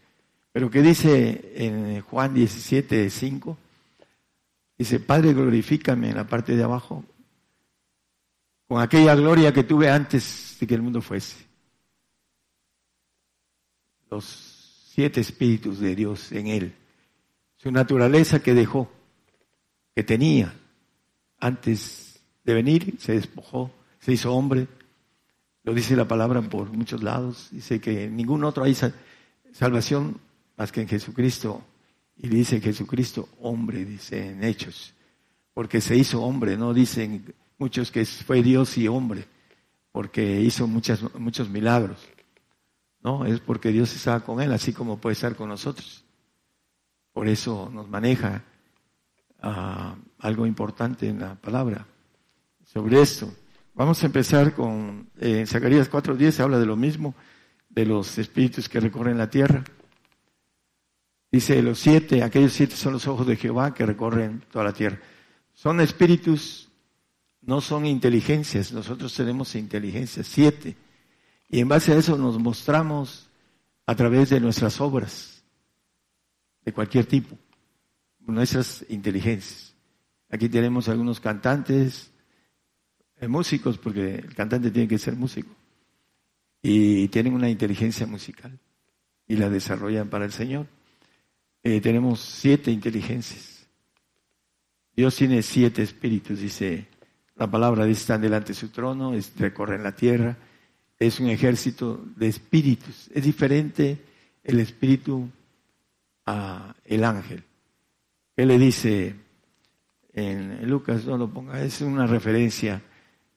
Pero que dice en Juan 17, 5, dice, Padre, glorifícame en la parte de abajo, con aquella gloria que tuve antes de que el mundo fuese los siete espíritus de Dios en él. Su naturaleza que dejó, que tenía antes de venir, se despojó, se hizo hombre. Lo dice la palabra por muchos lados. Dice que en ningún otro hay salvación más que en Jesucristo. Y dice Jesucristo, hombre, dice en Hechos. Porque se hizo hombre, no dicen muchos que fue Dios y hombre, porque hizo muchas, muchos milagros. No, es porque Dios estaba con él, así como puede estar con nosotros. Por eso nos maneja ah, algo importante en la palabra sobre esto. Vamos a empezar con eh, Zacarías 4.10, se habla de lo mismo, de los espíritus que recorren la tierra. Dice, los siete, aquellos siete son los ojos de Jehová que recorren toda la tierra. Son espíritus, no son inteligencias, nosotros tenemos inteligencia, siete. Y en base a eso nos mostramos a través de nuestras obras, de cualquier tipo, nuestras inteligencias. Aquí tenemos algunos cantantes, eh, músicos, porque el cantante tiene que ser músico, y tienen una inteligencia musical y la desarrollan para el Señor. Eh, tenemos siete inteligencias. Dios tiene siete espíritus, dice la palabra, dice, están delante de su trono, es, recorren la tierra, es un ejército de espíritus. Es diferente el espíritu a el ángel. Él le dice en Lucas, no lo ponga, es una referencia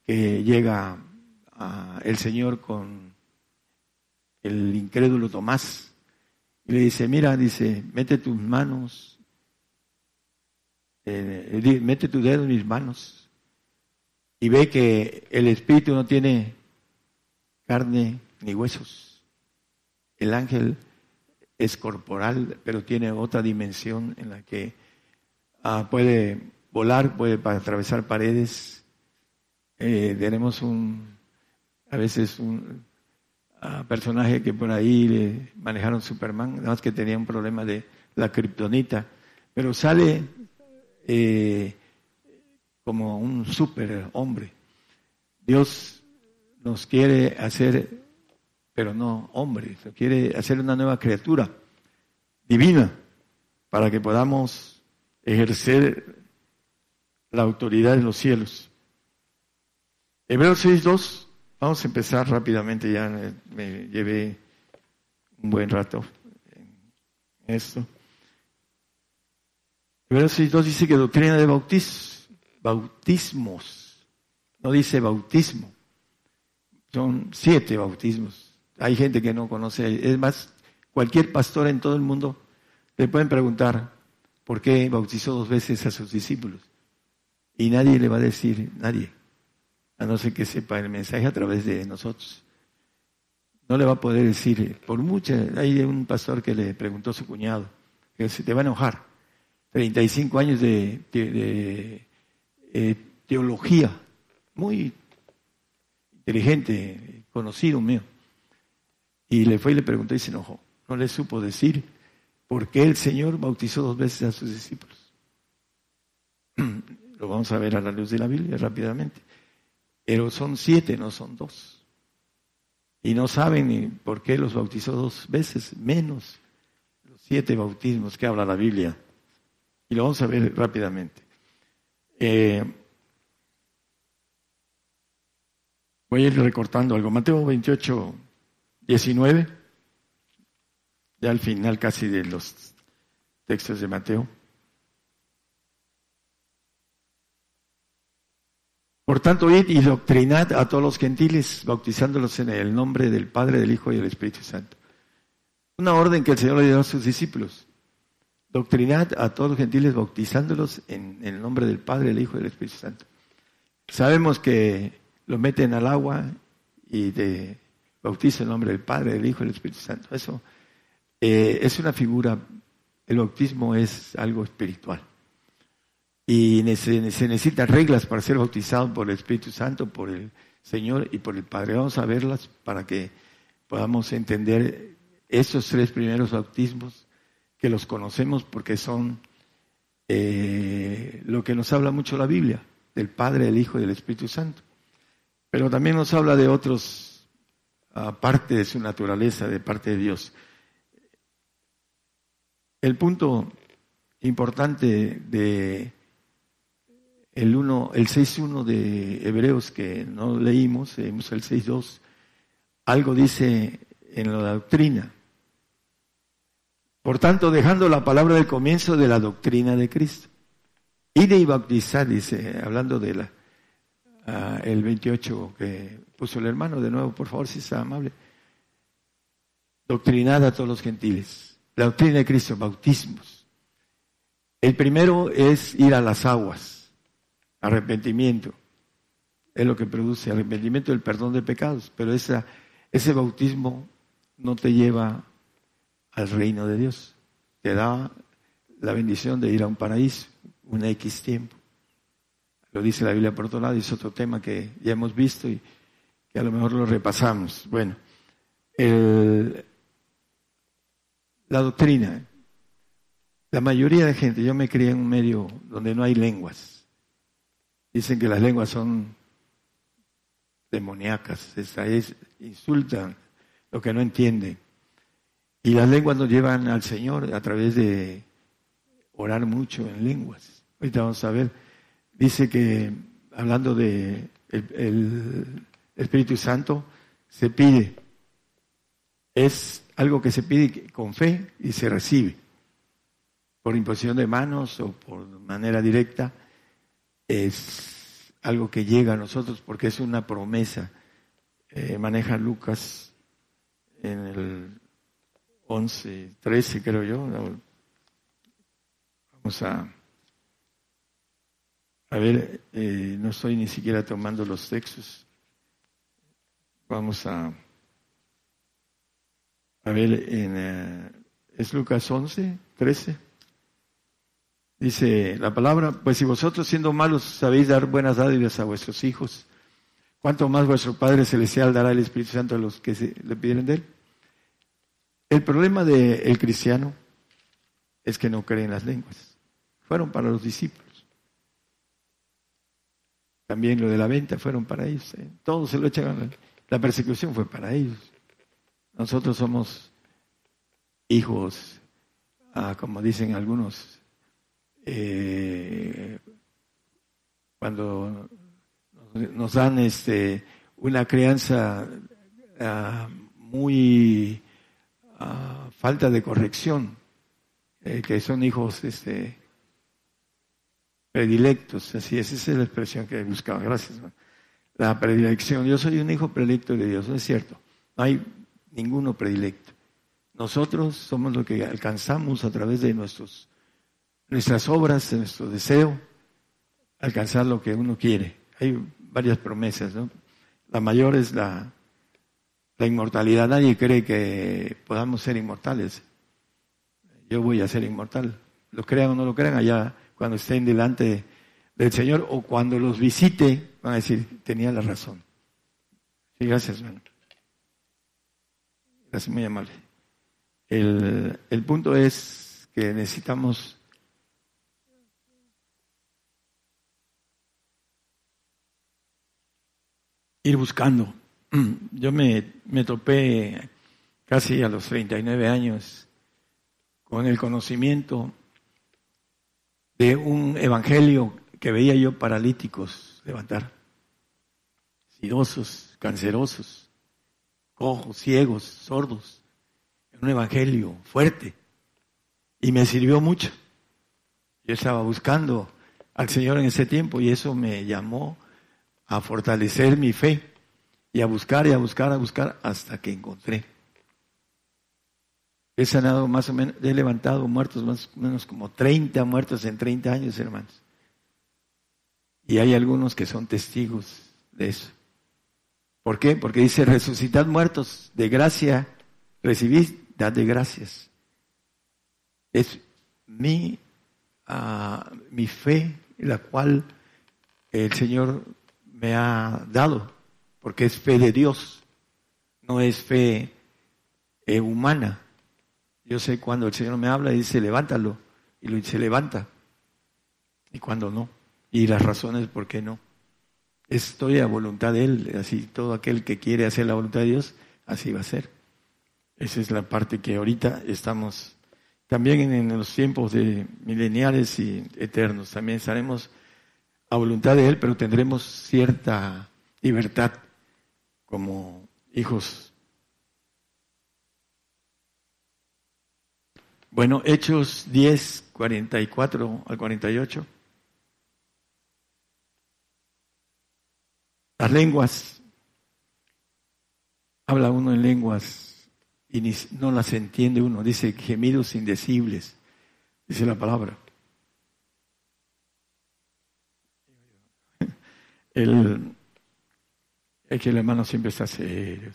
que llega a el Señor con el incrédulo Tomás. Y le dice, mira, dice, mete tus manos, eh, mete tu dedo en mis manos y ve que el espíritu no tiene carne ni huesos. El ángel es corporal, pero tiene otra dimensión en la que ah, puede volar, puede atravesar paredes. Eh, tenemos un, a veces un personaje que por ahí le manejaron Superman, nada más que tenía un problema de la kriptonita, pero sale eh, como un super hombre. Dios nos quiere hacer, pero no hombre, quiere hacer una nueva criatura divina para que podamos ejercer la autoridad en los cielos. Hebreos 6.2, vamos a empezar rápidamente, ya me, llevé un buen rato en esto. Hebreos 6.2 dice que doctrina de bautismos, no dice bautismo, son siete bautismos. Hay gente que no conoce, es más, cualquier pastor en todo el mundo le pueden preguntar por qué bautizó dos veces a sus discípulos. Y nadie le va a decir, nadie, a no ser que sepa el mensaje a través de nosotros. No le va a poder decir, por mucho, hay un pastor que le preguntó a su cuñado, que se te va a enojar, 35 años de, eh, teología, muy inteligente, conocido mío. Y le fue y le preguntó y se enojó. No le supo decir por qué el Señor bautizó dos veces a sus discípulos. <clears throat> Lo vamos a ver a la luz de la Biblia rápidamente. Pero son siete, no son dos. Y no saben por qué los bautizó dos veces, menos los siete bautismos que habla la Biblia. Y lo vamos a ver rápidamente. Eh, voy a ir recortando algo. Mateo 28, 19, ya al final casi de los textos de Mateo. Por tanto, id y doctrinad a todos los gentiles, bautizándolos en el nombre del Padre, del Hijo y del Espíritu Santo. Una orden que el Señor le dio a sus discípulos. Doctrinad a todos los gentiles, bautizándolos en, el nombre del Padre, del Hijo y del Espíritu Santo. Sabemos que lo meten al agua y de bautizo en nombre del Padre, del Hijo y del Espíritu Santo. Eso eh, es una figura, el bautismo es algo espiritual y se, necesitan reglas para ser bautizado por el Espíritu Santo, por el Señor y por el Padre. Vamos a verlas para que podamos entender esos tres primeros bautismos que los conocemos porque son eh, lo que nos habla mucho la Biblia, del Padre, del Hijo y del Espíritu Santo. Pero también nos habla de otros, aparte de su naturaleza, de parte de Dios. El punto importante de el, uno, el 6.1 de Hebreos que no leímos, leímos el 6.2, algo dice en la doctrina. Por tanto, dejando la palabra del comienzo de la doctrina de Cristo. Ide y bautizar, dice, hablando de la, ah, el 28 que puso el hermano, de nuevo, por favor, si es amable. Doctrinad a todos los gentiles. La doctrina de Cristo, bautismos. El primero es ir a las aguas Arrepentimiento. Es lo que produce arrepentimiento, el perdón de pecados. Pero ese bautismo no te lleva al reino de Dios. Te da la bendición de ir a un paraíso, un X tiempo. Lo dice la Biblia por otro lado, y es otro tema que ya hemos visto y que a lo mejor lo repasamos. Bueno, la doctrina. La mayoría de gente, yo me crié en un medio donde no hay lenguas. Dicen que las lenguas son demoníacas, esa es, insultan lo que no entienden. Y las lenguas nos llevan al Señor a través de orar mucho en lenguas. Ahorita vamos a ver, dice que hablando de el, Espíritu Santo, se pide. Es algo que se pide con fe y se recibe. Por imposición de manos o por manera directa, es algo que llega a nosotros porque es una promesa. Eh, maneja Lucas en el 11, 13 creo yo. Vamos a, a ver, eh, no estoy ni siquiera tomando los textos. Vamos a, a ver, en, eh, es Lucas 11, 13. Dice la palabra, pues si vosotros siendo malos sabéis dar buenas dádivas a vuestros hijos, ¿cuánto más vuestro Padre Celestial dará el Espíritu Santo a los que se, le piden de él? El problema del cristiano es que no creen las lenguas. Fueron para los discípulos. También lo de la venta fueron para ellos. ¿eh? Todos se lo echan. La persecución fue para ellos. Nosotros somos hijos, ah, como dicen algunos, eh, cuando nos dan este, una crianza ah, muy falta de corrección, eh, que son hijos este, predilectos, así es, esa es la expresión que buscaba, gracias. La predilección, yo soy un hijo predilecto de Dios, es cierto, no hay ninguno predilecto. Nosotros somos lo que alcanzamos a través de nuestros, nuestras obras, de nuestro deseo, alcanzar lo que uno quiere. Hay varias promesas, ¿no? La mayor es la la inmortalidad. Nadie cree que podamos ser inmortales. Yo voy a ser inmortal. Lo crean o no lo crean, allá cuando estén delante del Señor o cuando los visite, van a decir, tenía la razón. Sí, gracias, hermano. Gracias, muy amable. El, el punto es que necesitamos ir buscando yo me, me topé casi a los 39 años con el conocimiento de un evangelio que veía yo paralíticos levantar, sidosos, cancerosos, cojos, ciegos, sordos, un evangelio fuerte y me sirvió mucho. Yo estaba buscando al Señor en ese tiempo y eso me llamó a fortalecer mi fe y a buscar y a buscar, a buscar hasta que encontré. He sanado más o menos, he levantado muertos más o menos como 30 muertos en 30 años, hermanos. Y hay algunos que son testigos de eso. ¿Por qué? Porque dice, resucitad muertos, de gracia recibís, dad de gracias. Es mi, ah, mi fe, la cual el Señor me ha dado porque es fe de Dios, no es fe eh, humana. Yo sé cuando el Señor me habla y dice, levántalo, y se levanta, y cuando no, y las razones por qué no. Estoy a voluntad de Él, así todo aquel que quiere hacer la voluntad de Dios, así va a ser. Esa es la parte que ahorita estamos, también en, los tiempos de mileniales y eternos, también estaremos a voluntad de Él, pero tendremos cierta libertad como hijos. Bueno, Hechos 10, 44 al 48. Las lenguas. Habla uno en lenguas y no las entiende uno. Dice gemidos indecibles. Dice la palabra. <laughs> El, es que el hermano siempre está serio.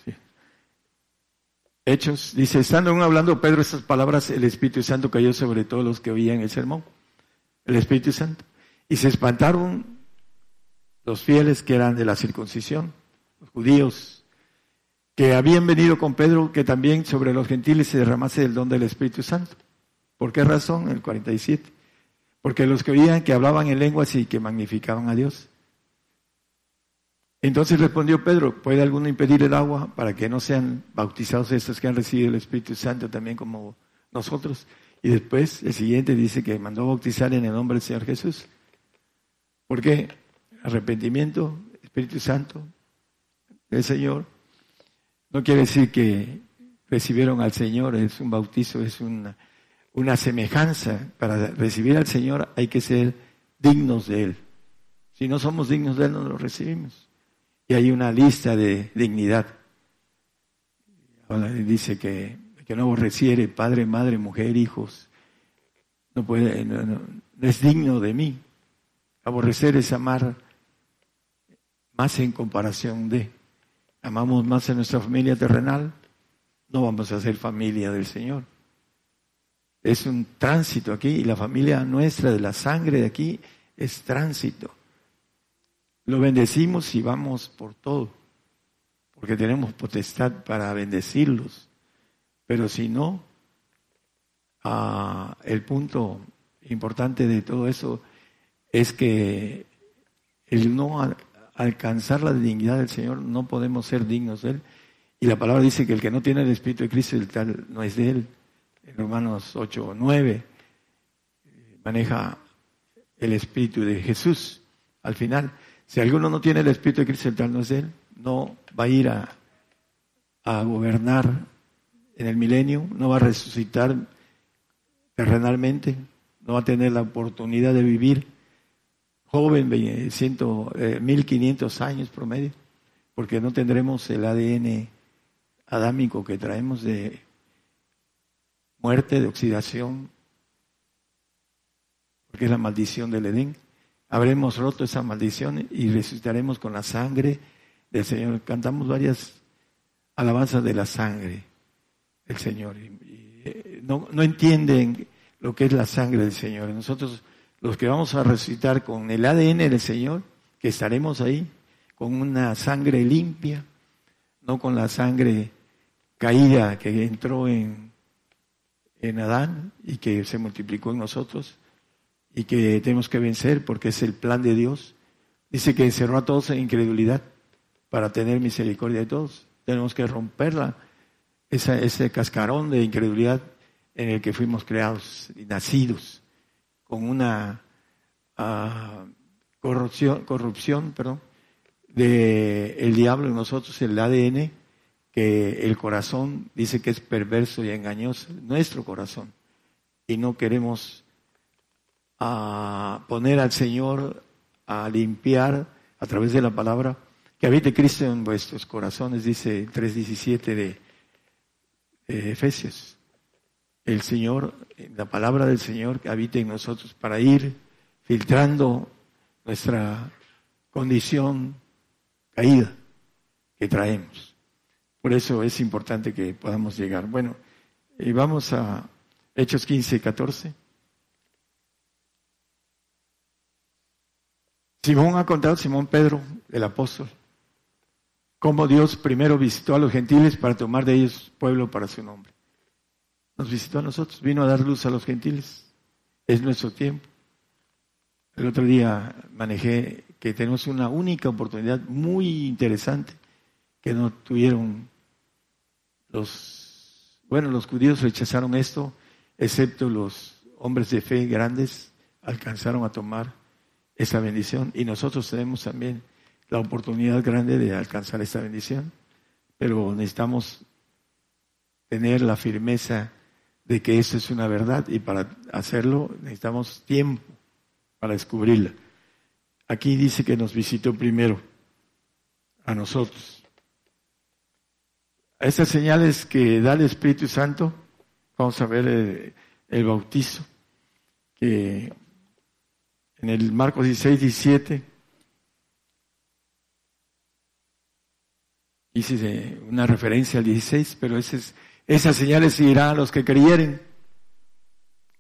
Hechos, dice, estando aún hablando Pedro estas palabras, el Espíritu Santo cayó sobre todos los que oían el sermón. El Espíritu Santo. Y se espantaron los fieles que eran de la circuncisión, los judíos, que habían venido con Pedro, que también sobre los gentiles se derramase el don del Espíritu Santo. ¿Por qué razón? El 47. Porque los que oían que hablaban en lenguas y que magnificaban a Dios. Entonces respondió Pedro, ¿puede alguno impedir el agua para que no sean bautizados estos que han recibido el Espíritu Santo también como nosotros? Y después el siguiente dice que mandó bautizar en el nombre del Señor Jesús. ¿Por qué? Arrepentimiento, Espíritu Santo, el Señor. No quiere decir que recibieron al Señor, es un bautizo, es una, una semejanza. Para recibir al Señor hay que ser dignos de Él. Si no somos dignos de Él, no lo recibimos. Y hay una lista de dignidad. Dice que, que no aborreciere padre, madre, mujer, hijos. No puede, no, es digno de mí. Aborrecer es amar más en comparación de. Amamos más a nuestra familia terrenal, no vamos a ser familia del Señor. Es un tránsito aquí y la familia nuestra de la sangre de aquí es tránsito. Lo bendecimos y vamos por todo, porque tenemos potestad para bendecirlos. Pero si no, ah, el punto importante de todo eso es que el no alcanzar la dignidad del Señor, no podemos ser dignos de Él. Y la palabra dice que el que no tiene el Espíritu de Cristo, el tal no es de Él. En Romanos 8 o 9 maneja el Espíritu de Jesús al final. Si alguno no tiene el Espíritu de Cristo, el tal no es Él, no va a ir a, a gobernar en el milenio, no va a resucitar terrenalmente, no va a tener la oportunidad de vivir joven, ciento, eh, 1500 años promedio, porque no tendremos el ADN adámico que traemos de muerte, de oxidación, porque es la maldición del Edén habremos roto esa maldición y resucitaremos con la sangre del Señor. Cantamos varias alabanzas de la sangre del Señor. Y, eh, no, no entienden lo que es la sangre del Señor. Nosotros, los que vamos a resucitar con el ADN del Señor, que estaremos ahí, con una sangre limpia, no con la sangre caída que entró en, en Adán y que se multiplicó en nosotros, y que tenemos que vencer porque es el plan de Dios. Dice que encerró a todos en incredulidad para tener misericordia de todos. Tenemos que romperla, esa, ese cascarón de incredulidad en el que fuimos creados y nacidos, con una uh, corrupción, corrupción perdón, de el diablo en nosotros, el ADN, que el corazón dice que es perverso y engañoso, nuestro corazón, y no queremos a poner al Señor a limpiar a través de la palabra, que habite Cristo en vuestros corazones, dice 3.17 de, de Efesios. El Señor, la palabra del Señor que habite en nosotros para ir filtrando nuestra condición caída que traemos. Por eso es importante que podamos llegar. Bueno, y vamos a Hechos 15, 14. Simón ha contado, Simón Pedro, el apóstol, cómo Dios primero visitó a los gentiles para tomar de ellos pueblo para su nombre. Nos visitó a nosotros, vino a dar luz a los gentiles. Es nuestro tiempo. El otro día manejé que tenemos una única oportunidad muy interesante que no tuvieron los, bueno, los judíos rechazaron esto, excepto los hombres de fe grandes alcanzaron a tomar esa bendición y nosotros tenemos también la oportunidad grande de alcanzar esta bendición, pero necesitamos tener la firmeza de que eso es una verdad y para hacerlo necesitamos tiempo para descubrirla. Aquí dice que nos visitó primero a nosotros. A estas señales que da el Espíritu Santo, vamos a ver el, el bautizo, que en el Marcos 16, 17, hice una referencia al 16, pero es, esas señales seguirán a los que creyeren.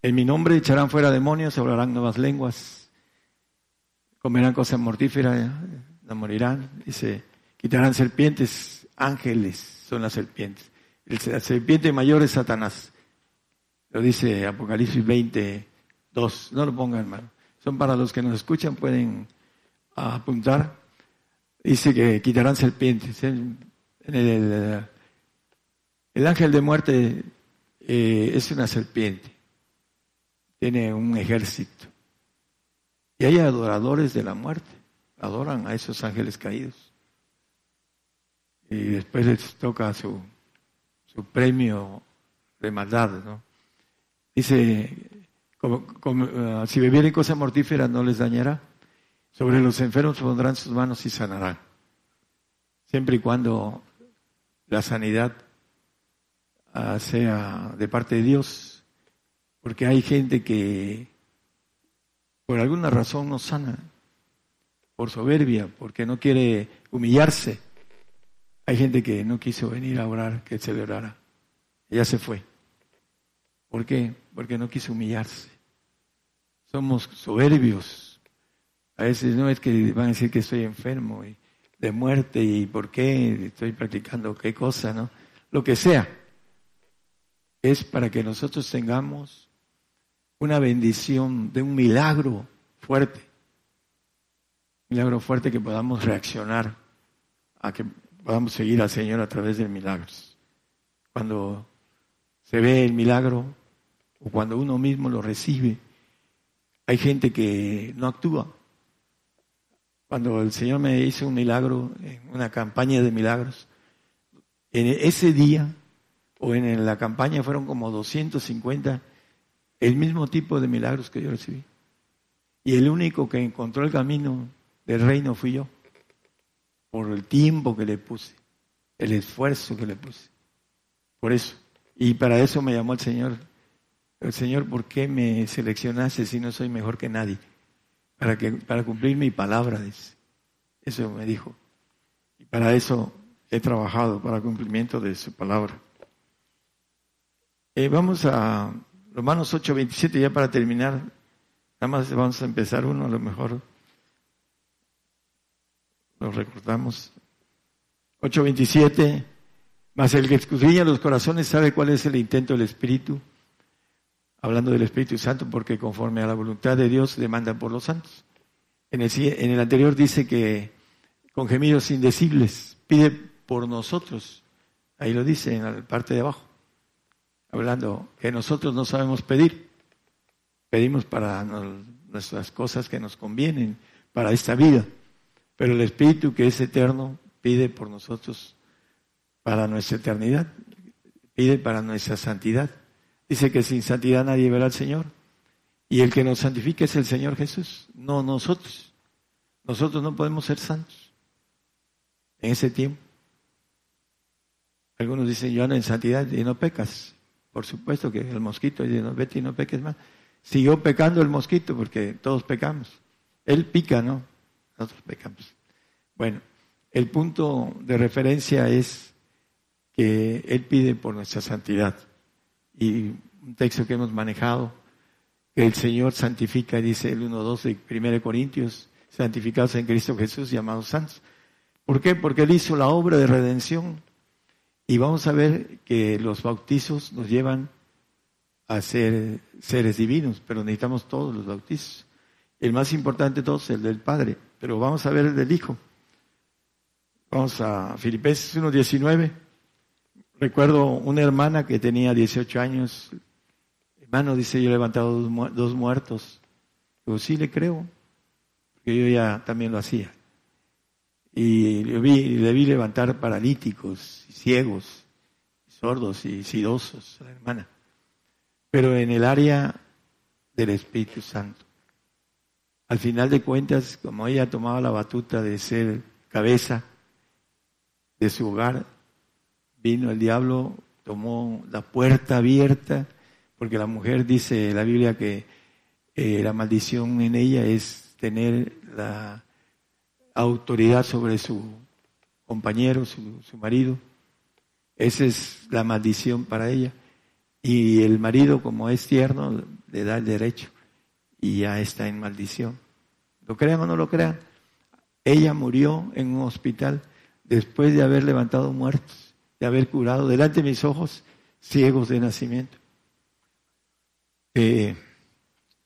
En mi nombre echarán fuera demonios, hablarán nuevas lenguas, comerán cosas mortíferas, no morirán, se quitarán serpientes, ángeles son las serpientes. La serpiente mayor es Satanás. Lo dice Apocalipsis 20, 2. No lo pongan, hermano son para los que nos escuchan, pueden apuntar. dice que quitarán serpientes. El, el, el ángel de muerte eh, es una serpiente, tiene un ejército. Y hay adoradores de la muerte, adoran a esos ángeles caídos. Y después les toca su, su premio de maldad, ¿no? Dice, ah, si bebieren cosas mortíferas no les dañará. Sobre los enfermos pondrán sus manos y sanarán. Siempre y cuando la sanidad ah, sea de parte de Dios. Porque hay gente que por alguna razón no sana. Por soberbia, porque no quiere humillarse. Hay gente que no quiso venir a orar, que celebrara. Ella se fue. ¿Por qué? Porque no quiso humillarse. Somos soberbios. A veces no es que van a decir que estoy enfermo y de muerte y por qué estoy practicando qué cosa, ¿no? Lo que sea. Es para que nosotros tengamos una bendición de un milagro fuerte. Milagro fuerte que podamos reaccionar a que podamos seguir al Señor a través de milagros. Cuando se ve el milagro, o cuando uno mismo lo recibe, hay gente que no actúa. Cuando el Señor me hizo un milagro, una campaña de milagros, en ese día o en la campaña fueron como 250 el mismo tipo de milagros que yo recibí. Y el único que encontró el camino del reino fui yo, por el tiempo que le puse, el esfuerzo que le puse. Por eso. Y para eso me llamó el Señor Señor, ¿por qué me seleccionaste si no soy mejor que nadie? Para, que, para cumplir mi palabra, Eso me dijo. Y para eso he trabajado, para el cumplimiento de su palabra. Eh, vamos a Romanos 8, 27, ya para terminar. Nada más vamos a empezar uno, a lo mejor lo recordamos. 8.27, más el que escudriña los corazones sabe cuál es el intento del Espíritu hablando del Espíritu Santo, porque conforme a la voluntad de Dios demanda por los santos. En el, en el anterior dice que con gemidos indecibles pide por nosotros. Ahí lo dice en la parte de abajo, hablando que nosotros no sabemos pedir. Pedimos para nuestras cosas que nos convienen, para esta vida. Pero el Espíritu que es eterno pide por nosotros para nuestra eternidad, pide para nuestra santidad. Dice que sin santidad nadie verá al Señor. Y el que nos santifica es el Señor Jesús, no nosotros. Nosotros no podemos ser santos en ese tiempo. Algunos dicen, yo ando en santidad y no pecas. Por supuesto que el mosquito dice, no, vete y no peques más. Siguió pecando el mosquito porque todos pecamos. Él pica, ¿no? Nosotros pecamos. Bueno, el punto de referencia es que Él pide por nuestra santidad y un texto que hemos manejado, que el Señor santifica, dice el 1.2 de 1 Corintios, santificados en Cristo Jesús, llamados santos. ¿Por qué? Porque Él hizo la obra de redención. Y vamos a ver que los bautizos nos llevan a ser seres divinos, pero necesitamos todos los bautizos. El más importante de todos es el del Padre, pero vamos a ver el del Hijo. Vamos a Filipenses 1.19. Recuerdo una hermana que tenía 18 años. Hermano, dice, yo he levantado dos, muertos. Digo, sí le creo, porque yo ya también lo hacía. Y le vi, le vi levantar paralíticos, ciegos, sordos y sidosos a la hermana. Pero en el área del Espíritu Santo. Al final de cuentas, como ella tomaba la batuta de ser cabeza de su hogar, vino el diablo, tomó la puerta abierta, porque la mujer dice la Biblia que eh, la maldición en ella es tener la autoridad sobre su compañero, su, su marido. Esa es la maldición para ella. Y el marido, como es tierno, le da el derecho y ya está en maldición. ¿Lo crean o no lo crean? Ella murió en un hospital después de haber levantado muertos haber curado delante de mis ojos ciegos de nacimiento,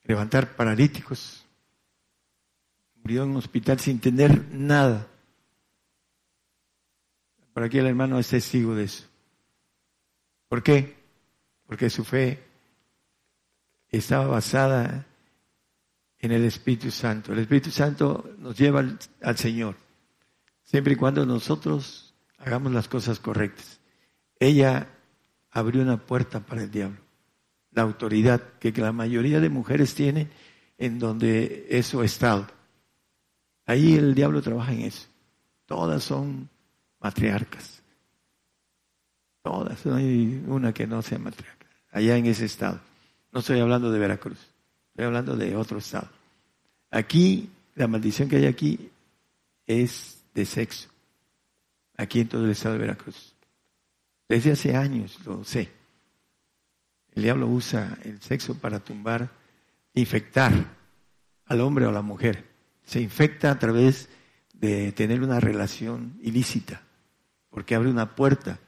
levantar paralíticos. Murió en un hospital sin tener nada, Por aquí el hermano es testigo de eso. ¿Por qué? Porque su fe estaba basada en el Espíritu Santo. El Espíritu Santo nos lleva al, Señor, siempre y cuando nosotros hagamos las cosas correctas. Ella abrió una puerta para el diablo, la autoridad que, la mayoría de mujeres tienen en donde es su estado. Ahí el diablo trabaja en eso. Todas son matriarcas. Todas, no hay una que no sea matriarca. Allá en ese estado. No estoy hablando de Veracruz. Estoy hablando de otro estado. Aquí, la maldición que hay aquí es de sexo. Aquí en todo el estado de Veracruz. Desde hace años lo sé. El diablo usa el sexo para tumbar, infectar al hombre o a la mujer. Se infecta a través de tener una relación ilícita, porque abre una puerta.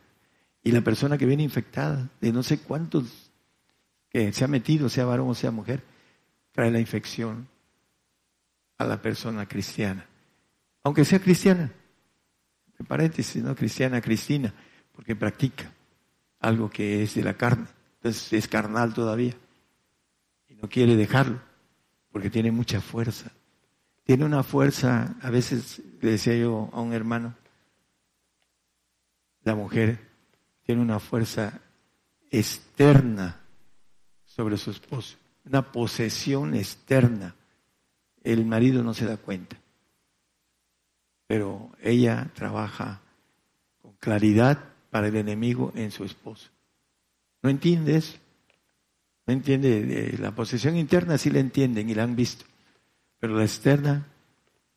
Y la persona que viene infectada, de no sé cuántos que se ha metido, sea varón o sea mujer, trae la infección a la persona cristiana. Aunque sea cristiana, en paréntesis, no cristiana, cristina, porque practica algo que es de la carne. Entonces es carnal todavía. Y no quiere dejarlo, porque tiene mucha fuerza. Tiene una fuerza, a veces le decía yo a un hermano, la mujer tiene una fuerza externa sobre su esposo, una posesión externa. El marido no se da cuenta, pero ella trabaja con claridad para el enemigo en su esposo. ¿No entiende eso? ¿No entiende? La posesión interna sí la entienden y la han visto, pero la externa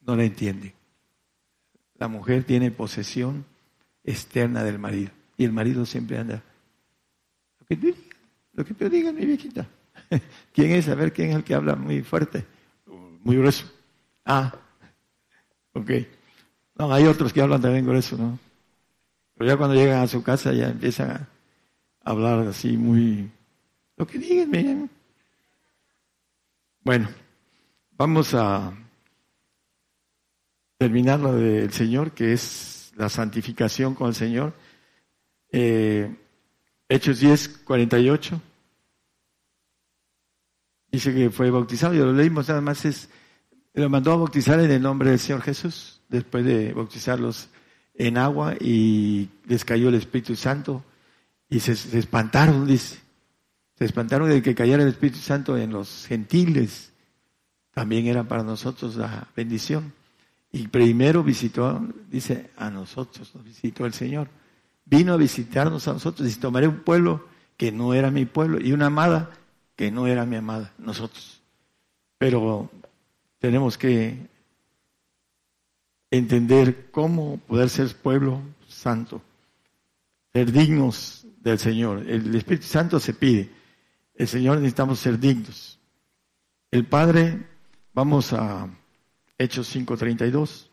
no la entiende. La mujer tiene posesión externa del marido y el marido siempre anda. Lo que te diga mi viejita. <laughs> ¿Quién es? A ver, ¿quién es el que habla muy fuerte? Muy grueso. Ah, ok. No, hay otros que hablan también grueso, ¿no? Pero ya cuando llegan a su casa ya empiezan a hablar así muy... Lo que digan, miren. Bueno, vamos a terminar lo del Señor, que es la santificación con el Señor. Eh, Hechos 10, 48. Dice que fue bautizado, ya lo leímos, nada más es, lo mandó a bautizar en el nombre del Señor Jesús, después de bautizarlos en agua y les cayó el Espíritu Santo y se, espantaron, dice. Se espantaron de que cayera el Espíritu Santo en los gentiles. También era para nosotros la bendición. Y primero visitó, dice, a nosotros, nos visitó el Señor vino a visitarnos a nosotros y tomaré un pueblo que no era mi pueblo y una amada que no era mi amada, nosotros. Pero tenemos que entender cómo poder ser pueblo santo, ser dignos del Señor. El Espíritu Santo se pide, el Señor necesitamos ser dignos. El Padre, vamos a Hechos 5.32.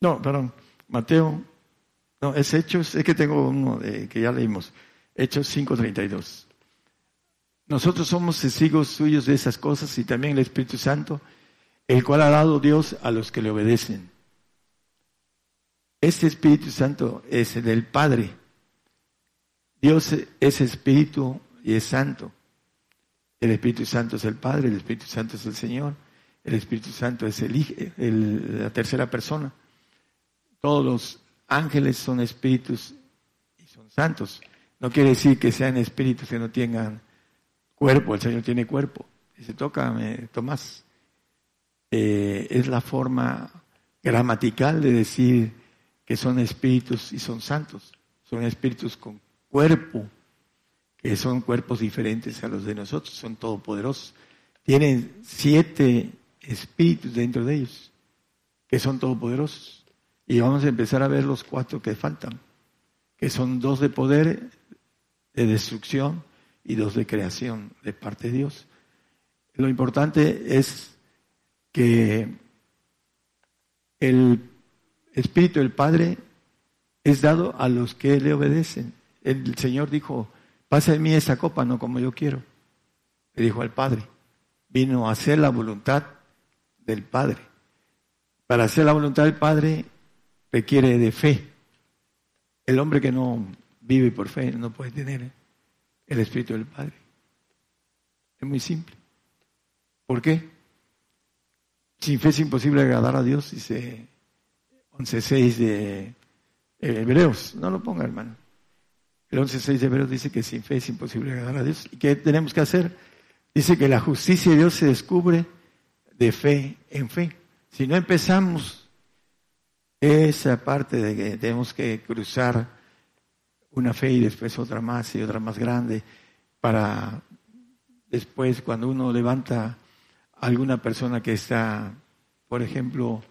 No, perdón. Mateo, no, es Hechos, es que tengo uno que ya leímos, Hechos 5.32. Nosotros somos testigos suyos de esas cosas y también el Espíritu Santo, el cual ha dado Dios a los que le obedecen. Este Espíritu Santo es el del Padre. Dios es Espíritu y es Santo. El Espíritu Santo es el Padre, el Espíritu Santo es el Señor, el Espíritu Santo es el, la tercera persona. Todos los ángeles son espíritus y son santos. No quiere decir que sean espíritus que no tengan cuerpo. El Señor tiene cuerpo. Dice, tócame, Tomás. Eh, es la forma gramatical de decir que son espíritus y son santos. Son espíritus con cuerpo, que son cuerpos diferentes a los de nosotros, son todopoderosos. Tienen siete espíritus dentro de ellos, que son todopoderosos. Y vamos a empezar a ver los cuatro que faltan, que son dos de poder, de destrucción y dos de creación de parte de Dios. Lo importante es que el Espíritu del Padre es dado a los que le obedecen. El Señor dijo, pasa de mí esa copa, no como yo quiero. Le dijo al Padre, vino a hacer la voluntad del Padre. Para hacer la voluntad del Padre requiere de fe. El hombre que no vive por fe no puede tener el Espíritu del Padre. Es muy simple. ¿Por qué? Sin fe es imposible agradar a Dios, dice 11.6 de Hebreos. No lo ponga, hermano. El 11.6 de Hebreos dice que sin fe es imposible agradar a Dios. ¿Y qué tenemos que hacer? Dice que la justicia de Dios se descubre de fe en fe. Si no empezamos esa parte de que tenemos que cruzar una fe y después otra más y otra más grande para después cuando uno levanta alguna persona que está, por ejemplo,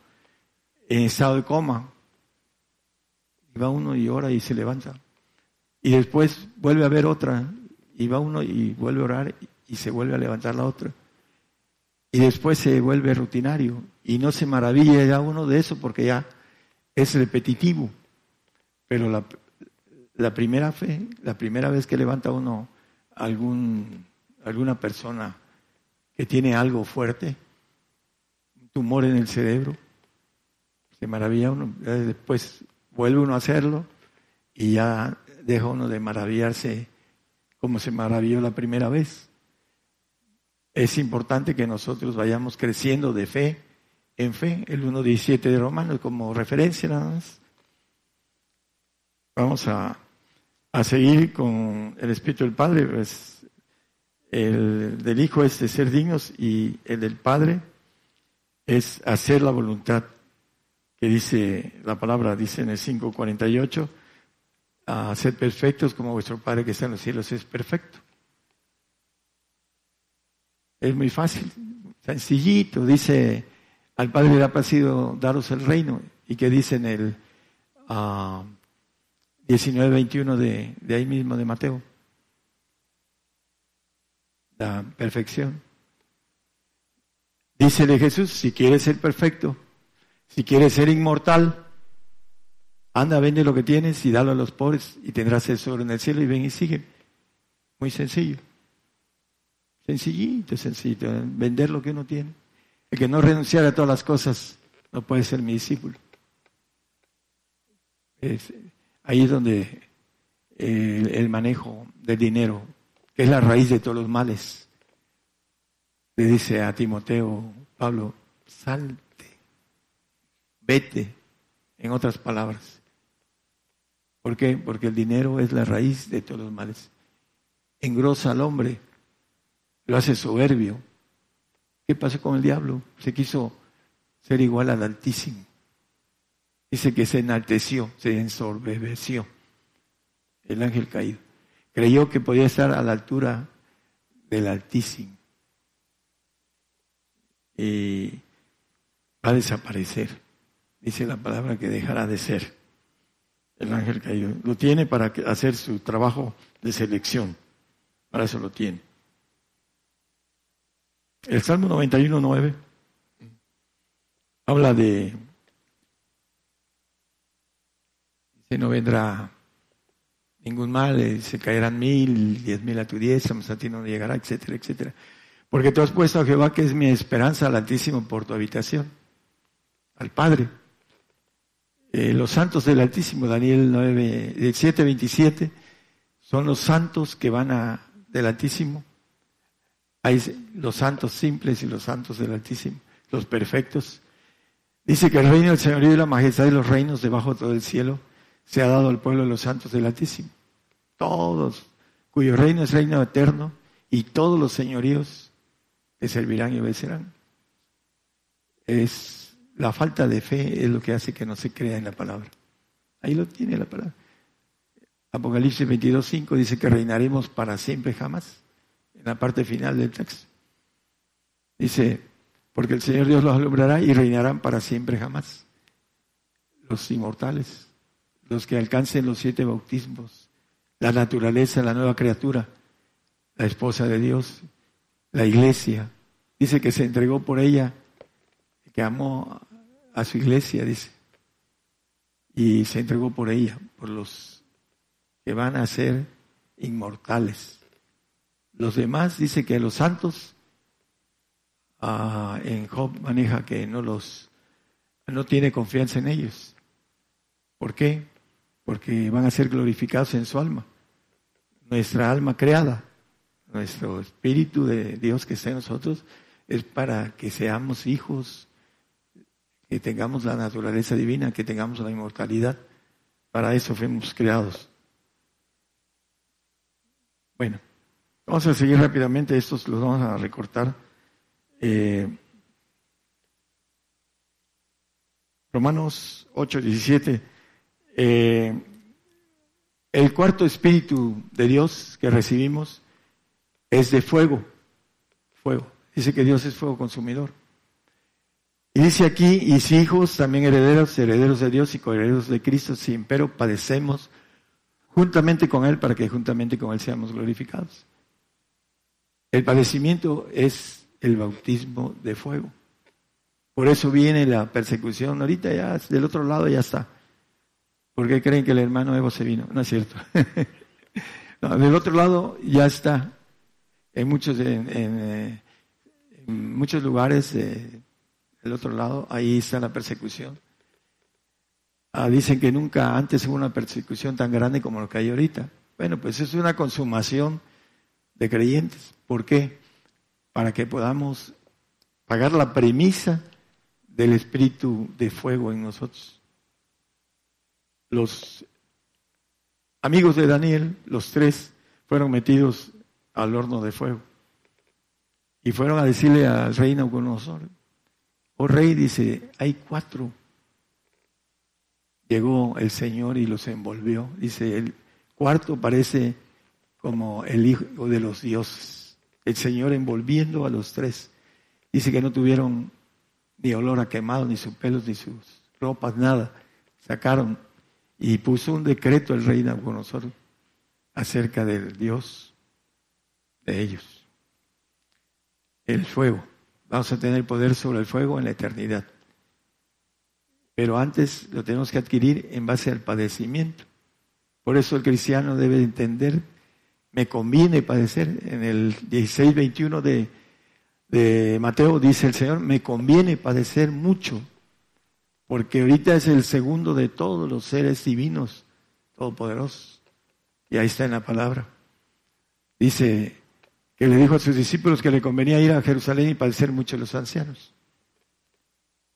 en estado de coma, y va uno y ora y se levanta. Y después vuelve a ver otra, y va uno y vuelve a orar y se vuelve a levantar la otra. Y después se vuelve rutinario y no se maravilla ya uno de eso porque ya es repetitivo. Pero la, la primera fe, la primera vez que levanta uno algún, alguna persona que tiene algo fuerte, un tumor en el cerebro, se maravilla uno, después vuelve uno a hacerlo y ya deja uno de maravillarse como se maravilló la primera vez. Es importante que nosotros vayamos creciendo de fe en fe, el 1.17 de Romanos como referencia nada más. Vamos a, a seguir con el Espíritu del Padre, pues el del Hijo es de ser dignos y el del Padre es hacer la voluntad que dice la palabra, dice en el 5.48, a ser perfectos como vuestro Padre que está en los cielos es perfecto. Es muy fácil, sencillito, dice al Padre le ha placido daros el reino. Y que dice en el uh, ah, 19-21 de, de ahí mismo de Mateo. La perfección. Dícele Jesús, si quieres ser perfecto, si quieres ser inmortal, anda, vende lo que tienes y dalo a los pobres y tendrás tesoro en el cielo y ven y sigue. Muy sencillo. Sencillito, sencillito. Vender lo que uno tiene. El que no renunciara a todas las cosas no puede ser mi discípulo. ahí es donde el, el manejo del dinero, que es la raíz de todos los males, le dice a Timoteo, Pablo, salte, vete, en otras palabras. ¿Por qué? Porque el dinero es la raíz de todos los males. Engrosa al hombre, lo hace soberbio, ¿Qué pasó con el diablo? Se quiso ser igual al Altísimo. Dice que se enalteció, se ensorbeció el ángel caído. Creyó que podía estar a la altura del Altísimo. Y va a desaparecer. Dice la palabra que dejará de ser el ángel caído. Lo tiene para hacer su trabajo de selección. Para eso lo tiene. El Salmo 91, 9 habla de, dice, no vendrá ningún mal, eh, se caerán mil, diez mil a tu diestra, a ti no llegará, etcétera, etcétera. Porque tú has puesto a Jehová, que es mi esperanza, al Altísimo, por tu habitación, al Padre. Eh, los santos del Altísimo, Daniel 9, 7, 27, son los santos que van a, del Altísimo hay los santos simples y los santos del Altísimo, los perfectos. Dice que el reino del señorío y la majestad de los reinos debajo de todo el cielo se ha dado al pueblo de los santos del Altísimo. Todos, cuyo reino es reino eterno y todos los señoríos te servirán y obedecerán. Es la falta de fe es lo que hace que no se crea en la palabra. Ahí lo tiene la palabra. Apocalipsis 22.5 dice que reinaremos para siempre jamás en la parte final del texto. Dice, porque el Señor Dios los alumbrará y reinarán para siempre jamás. Los inmortales, los que alcancen los siete bautismos, la naturaleza, la nueva criatura, la esposa de Dios, la iglesia. Dice que se entregó por ella, que amó a su iglesia, dice. Y se entregó por ella, por los que van a ser inmortales. Los demás dice que los santos ah, en Job maneja que no los no tiene confianza en ellos. ¿Por qué? Porque van a ser glorificados en su alma. Nuestra alma creada, nuestro espíritu de Dios que está en nosotros, es para que seamos hijos, que tengamos la naturaleza divina, que tengamos la inmortalidad. Para eso fuimos creados. Bueno, vamos a seguir rápidamente, estos los vamos a recortar. Eh, Romanos 8, 17. Eh, el cuarto espíritu de Dios que recibimos es de fuego. Fuego. Dice que Dios es fuego consumidor. Y dice aquí, y si hijos, también herederos, herederos de Dios y coherederos de Cristo, sin pero padecemos juntamente con Él para que juntamente con Él seamos glorificados. El padecimiento es el bautismo de fuego. Por eso viene la persecución. Ahorita ya del otro lado ya está. ¿Por qué creen que el hermano Evo se vino? No es cierto. <laughs> del otro lado ya está. En muchos, en, eh, muchos lugares eh, del otro lado, ahí está la persecución. Ah, dicen que nunca antes hubo una persecución tan grande como lo que hay ahorita. Bueno, pues es una consumación de creyentes. ¿Por qué? Para que podamos pagar la premisa del espíritu de fuego en nosotros. Los amigos de Daniel, los tres, fueron metidos al horno de fuego. Y fueron a decirle al rey Nabucodonosor, oh rey, dice, hay cuatro. Llegó el Señor y los envolvió. Dice, el cuarto parece como el hijo de los dioses. El Señor envolviendo a los tres. Dice que no tuvieron ni olor a quemado, ni sus pelos, ni sus ropas, nada. Sacaron y puso un decreto el rey Nabucodonosor acerca del Dios de ellos. El fuego. Vamos a tener poder sobre el fuego en la eternidad. Pero antes lo tenemos que adquirir en base al padecimiento. Por eso el cristiano debe entender, me conviene padecer. En el 16-21 de de Mateo dice el Señor, me conviene padecer mucho, porque ahorita es el segundo de todos los seres divinos, todopoderosos. Y ahí está en la palabra. Dice que le dijo a sus discípulos que le convenía ir a Jerusalén y padecer mucho a los ancianos.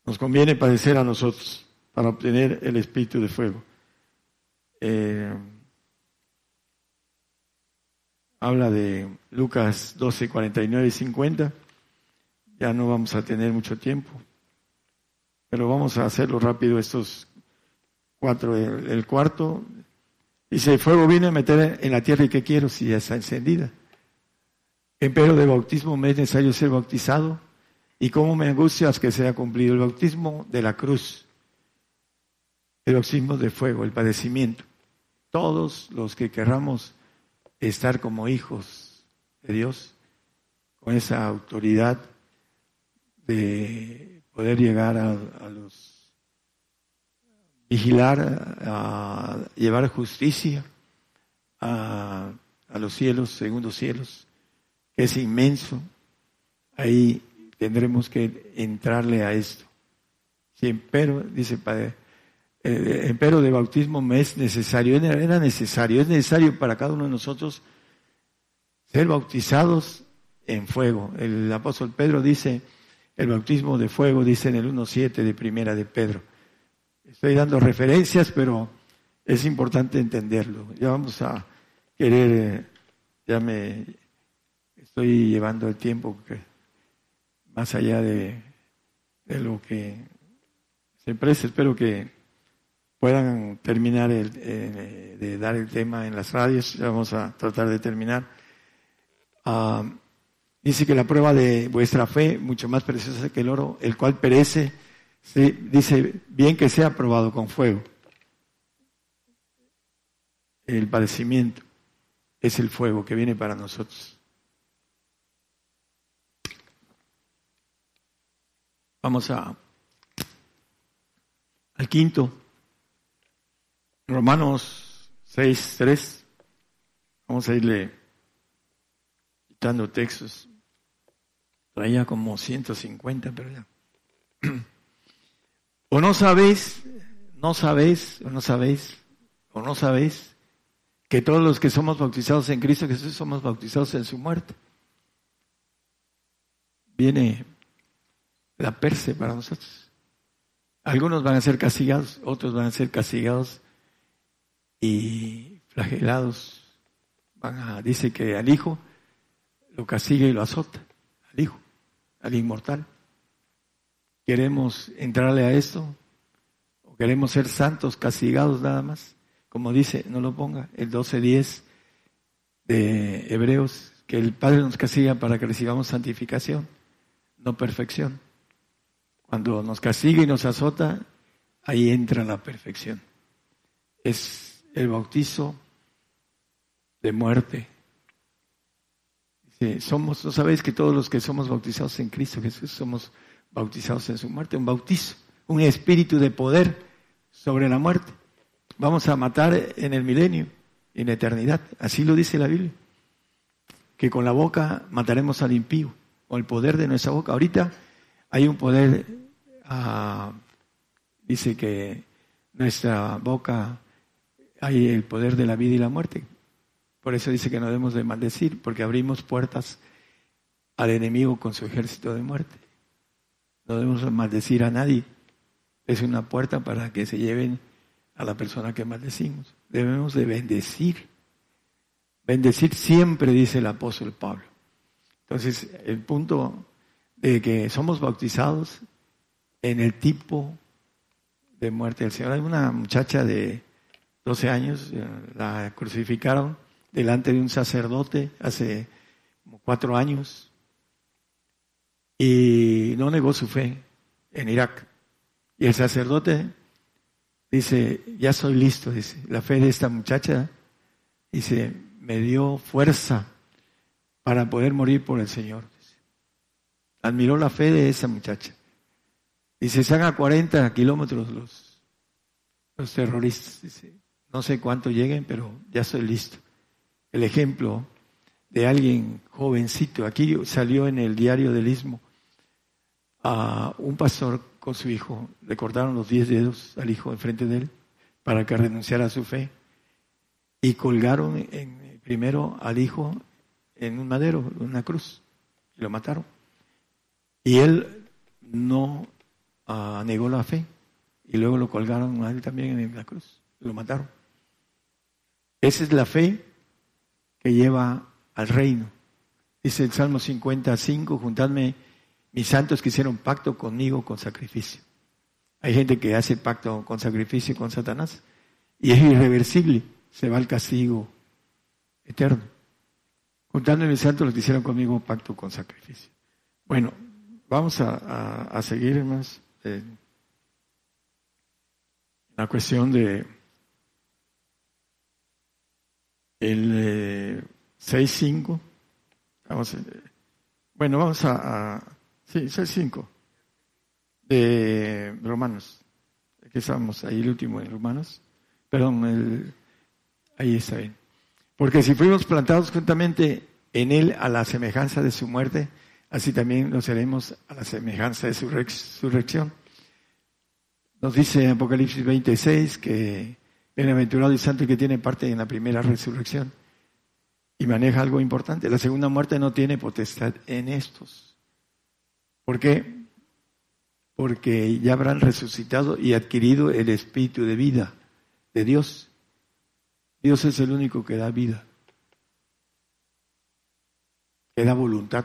Nos conviene padecer a nosotros para obtener el espíritu de fuego. Eh, habla de Lucas 12, 49 y 50. Ya no vamos a tener mucho tiempo, pero vamos a hacerlo rápido estos cuatro. El, cuarto dice, el fuego viene a meter en la tierra y ¿qué quiero si ya está encendida? Empero de bautismo me es necesario ser bautizado y cómo me angustias que sea cumplido el bautismo de la cruz, el bautismo de fuego, el padecimiento. Todos los que querramos estar como hijos de Dios, con esa autoridad de poder llegar a, los vigilar, a, llevar justicia a, los cielos, segundos cielos, que es inmenso. Ahí tendremos que entrarle a esto. Si empero, dice Padre, eh, empero de bautismo es necesario, era necesario, es necesario para cada uno de nosotros ser bautizados en fuego. El apóstol Pedro dice, el bautismo de fuego, dice en el 1.7 de Primera de Pedro. Estoy dando referencias, pero es importante entenderlo. Ya vamos a querer, eh, ya me estoy llevando el tiempo que más allá de, lo que se presta, espero que puedan terminar el, eh, de dar el tema en las radios. Ya vamos a tratar de terminar. Ah, Dice que la prueba de vuestra fe, mucho más preciosa que el oro, el cual perece, dice, bien que sea probado con fuego. El padecimiento es el fuego que viene para nosotros. Vamos a al quinto, Romanos 6, 3. Vamos a irle quitando textos. Traía como 150, pero ya. <clears throat> ¿O no sabéis, no sabéis, o no sabéis, o no sabéis, que todos los que somos bautizados en Cristo Jesús somos bautizados en su muerte. Viene la perse para nosotros. Algunos van a ser castigados, otros van a ser castigados y flagelados. Van a, dice que al hijo lo castiga y lo azota, al inmortal. ¿Queremos entrarle a esto? ¿O queremos ser santos, castigados nada más? Como dice, no lo ponga, el 12.10 de Hebreos, que el Padre nos castiga para que recibamos santificación, no perfección. Cuando nos castiga y nos azota, ahí entra la perfección. Es el bautizo de muerte. Somos, ¿no sabéis que todos los que somos bautizados en Cristo Jesús somos bautizados en su muerte? Un bautizo, un espíritu de poder sobre la muerte. Vamos a matar en el milenio, en eternidad. Así lo dice la Biblia. Que con la boca mataremos al impío, con el poder de nuestra boca. Ahorita hay un poder, ah, dice que nuestra boca hay el poder de la vida y la muerte. Por eso dice que no debemos de maldecir, porque abrimos puertas al enemigo con su ejército de muerte. No debemos maldecir a nadie. Es una puerta para que se lleven a la persona que maldecimos. Debemos de bendecir. Bendecir siempre, dice el apóstol Pablo. Entonces, el punto de que somos bautizados en el tipo de muerte del Señor. Hay una muchacha de 12 años, eh, la crucificaron delante de un sacerdote hace como cuatro años y no negó su fe en Irak. Y el sacerdote dice, ya soy listo, dice, la fe de esta muchacha, dice, me dio fuerza para poder morir por el Señor admiró la fe de esa muchacha. Dice, están a 40 kilómetros los, los terroristas. Dice, no sé cuánto lleguen, pero ya estoy listo. El ejemplo de alguien jovencito. Aquí salió en el diario del Istmo a un pastor con su hijo. Le cortaron los 10 dedos al hijo enfrente de él para que renunciara a su fe. Y colgaron en, primero al hijo en un madero, en una cruz. Y lo mataron. Y él no ah, negó la fe. Y luego lo colgaron a él también en la cruz. Lo mataron. Esa es la fe que lleva al reino. Dice el Salmo 55, juntadme mis santos que hicieron pacto conmigo con sacrificio. Hay gente que hace pacto con sacrificio con Satanás y es irreversible, se va al castigo eterno. Juntadme mis santos los que hicieron conmigo pacto con sacrificio. Bueno, Vamos a, seguir más la cuestión de el 6.5. Eh, bueno, vamos a, a sí, 6.5 de Romanos. Aquí estamos, ahí el último en Romanos. Perdón, el, ahí está bien. Porque si fuimos plantados juntamente en él a la semejanza de su muerte, así también lo seremos a la semejanza de su resurrección. Nos dice Apocalipsis 26 que bienaventurado y santo que tiene parte en la primera resurrección. Y maneja algo importante. La segunda muerte no tiene potestad en estos. ¿Por qué? Porque ya habrán resucitado y adquirido el espíritu de vida de Dios. Dios es el único que da vida, que da voluntad.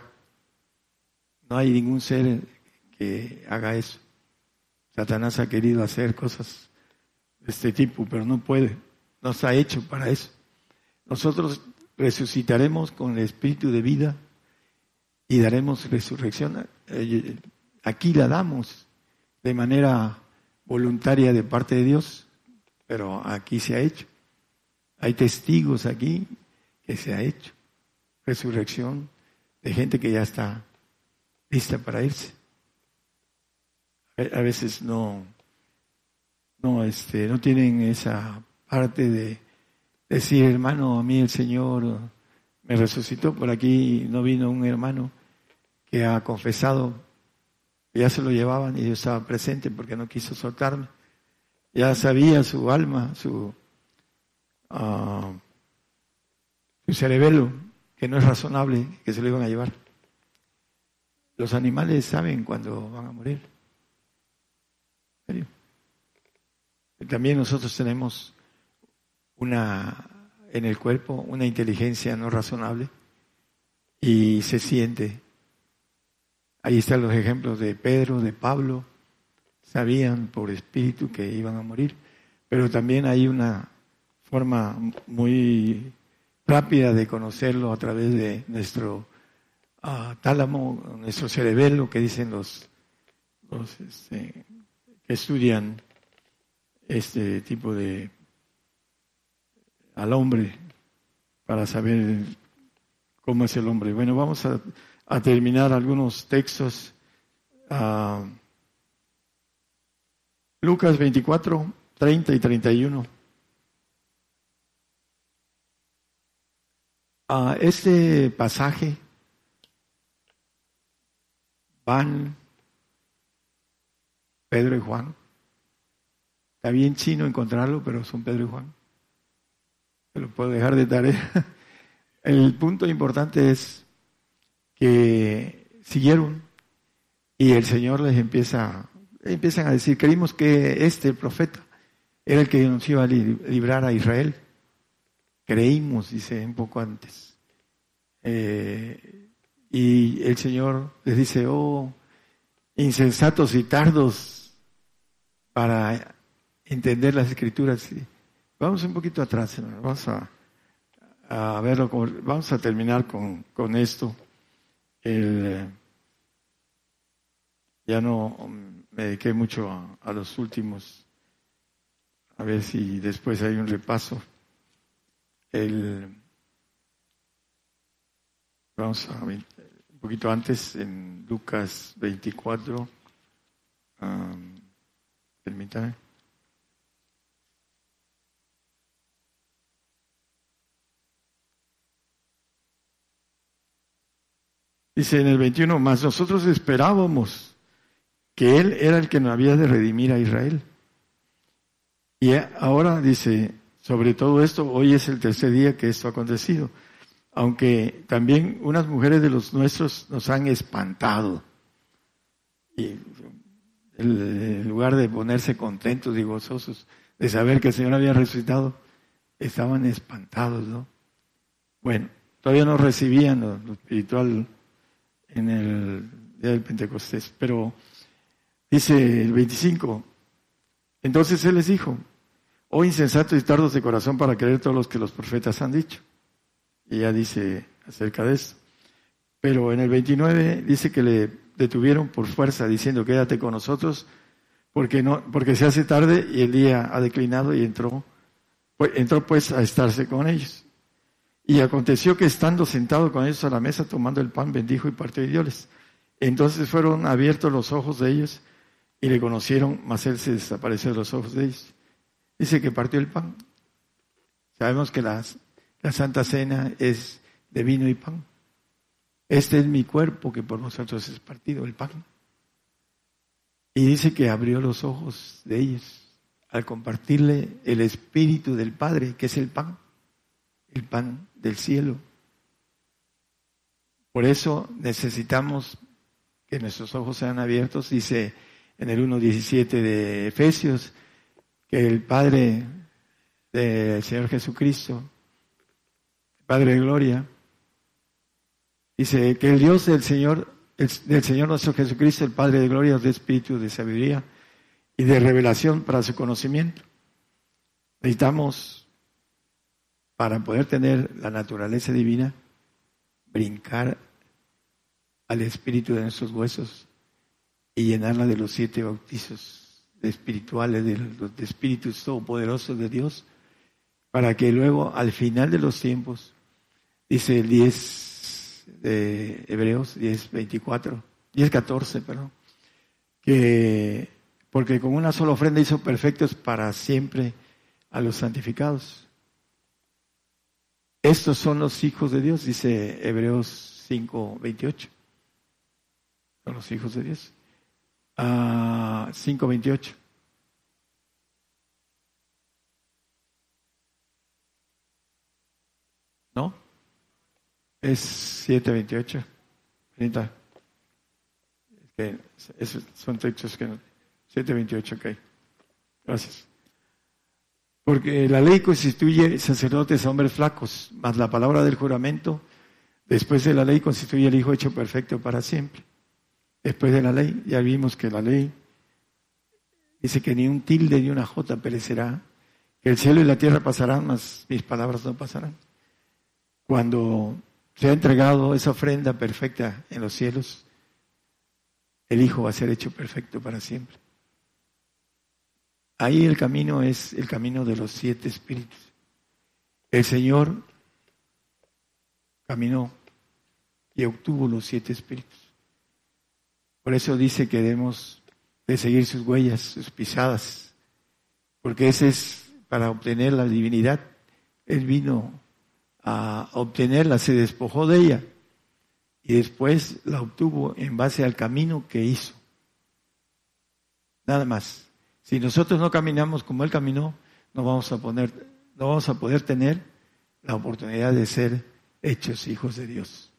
No hay ningún ser que haga eso. Satanás ha querido hacer cosas de este tipo, pero no puede. No está hecho para eso. Nosotros resucitaremos con el espíritu de vida y daremos resurrección. Eh, aquí la damos de manera voluntaria de parte de Dios, pero aquí se ha hecho. Hay testigos aquí que se ha hecho. Resurrección de gente que ya está lista para irse. A veces no, no, este, no tienen esa parte de decir, hermano, a mí el Señor me resucitó. Por aquí no vino un hermano que ha confesado, ya se lo llevaban y yo estaba presente porque no quiso soltarme. ya sabía su alma, su, ah, su cerebelo, que no es razonable que se lo iban a llevar. Los animales saben cuando van a morir. ¿En serio? También nosotros tenemos una en el cuerpo una inteligencia no razonable y se siente. Ahí están los ejemplos de Pedro, de Pablo, sabían por espíritu que iban a morir, pero también hay una forma muy rápida de conocerlo a través de nuestro uh, tálamo, nuestro cerebelo, que dicen los, los este, que estudian este tipo de al hombre para saber cómo es el hombre. Bueno, vamos a, terminar algunos textos. Uh, Lucas 24, 30 y 31. A este pasaje van Pedro y Juan. Está bien chino encontrarlo, pero son Pedro y Juan. Se lo puedo dejar de tarea. <laughs> El punto importante es que siguieron y el Señor les empieza empiezan a decir, creímos que este, profeta, era el que nos iba a librar a Israel. Creímos, dice un poco antes. Eh, y el Señor les dice, oh, insensatos y tardos para entender las escrituras. Vamos un poquito atrás, vamos a, a verlo, vamos a terminar con, con esto. El, ya no me dediqué mucho a, los últimos, a ver si después hay un repaso. El, vamos a un poquito antes, en Lucas 24, um, permítame. Dice en el 21, más nosotros esperábamos que Él era el que no había de redimir a Israel. Y ahora dice, sobre todo esto, hoy es el tercer día que esto ha acontecido, aunque también unas mujeres de los nuestros nos han espantado. Y en lugar de ponerse contentos y gozosos de saber que el Señor había resucitado, estaban espantados, ¿no? Bueno, todavía no recibían lo, lo espiritual en el día del Pentecostés, pero Dice el 25. Entonces él les dijo, oh insensatos y tardos de corazón para creer todos los que los profetas han dicho. Y ya dice acerca de esto. Pero en el 29 dice que le detuvieron por fuerza diciendo, quédate con nosotros porque no, porque se hace tarde y el día ha declinado y entró, pues, entró pues a estarse con ellos. Y aconteció que estando sentado con ellos a la mesa, tomando el pan, bendijo y partió y dioles. Entonces fueron abiertos los ojos de ellos y le conocieron, mas él se desapareció de los ojos de ellos. Dice que partió el pan. Sabemos que la Santa Cena es de vino y pan. Este es mi cuerpo que por nosotros es partido, el pan. Y dice que abrió los ojos de ellos al compartirle el espíritu del Padre, que es el pan, el pan del cielo. Por eso necesitamos que nuestros ojos sean abiertos. Dice en el 1.17 de Efesios, que el Padre del Señor Jesucristo, Padre de Gloria, dice que el Dios del Señor, del Señor nuestro Jesucristo, el Padre de Gloria, de espíritu de sabiduría y de revelación para su conocimiento. Necesitamos, para poder tener la naturaleza divina, brincar al espíritu de nuestros huesos y llenarla de los siete bautizos espirituales, de los espíritus todopoderosos de Dios, para que luego al final de los tiempos, dice el 10 de Hebreos, 10, 24, 10, 14, perdón, que porque con una sola ofrenda hizo perfectos para siempre a los santificados. Estos son los hijos de Dios, dice Hebreos 5, 28. Son los hijos de Dios. Ah, 5, 28. ¿No? Es 7, 28. 30. Es esos son textos que no. 7, 28, ok. Gracias. Porque la ley constituye sacerdotes hombres flacos, mas la palabra del juramento, después de la ley, constituye el Hijo hecho perfecto para siempre. Después de la ley, ya vimos que la ley dice que ni un tilde ni una jota perecerá, que el cielo y la tierra pasarán, mas mis palabras no pasarán. Cuando se ha entregado esa ofrenda perfecta en los cielos, el Hijo va a ser hecho perfecto para siempre. Ahí el camino es el camino de los siete espíritus. El Señor caminó y obtuvo los siete espíritus. Por eso dice que debemos de seguir sus huellas, sus pisadas, porque ese es para obtener la divinidad. Él vino a obtenerla, se despojó de ella y después la obtuvo en base al camino que hizo. Nada más. Si nosotros no caminamos como Él caminó, no vamos a, poner, no vamos a poder tener la oportunidad de ser hechos hijos de Dios.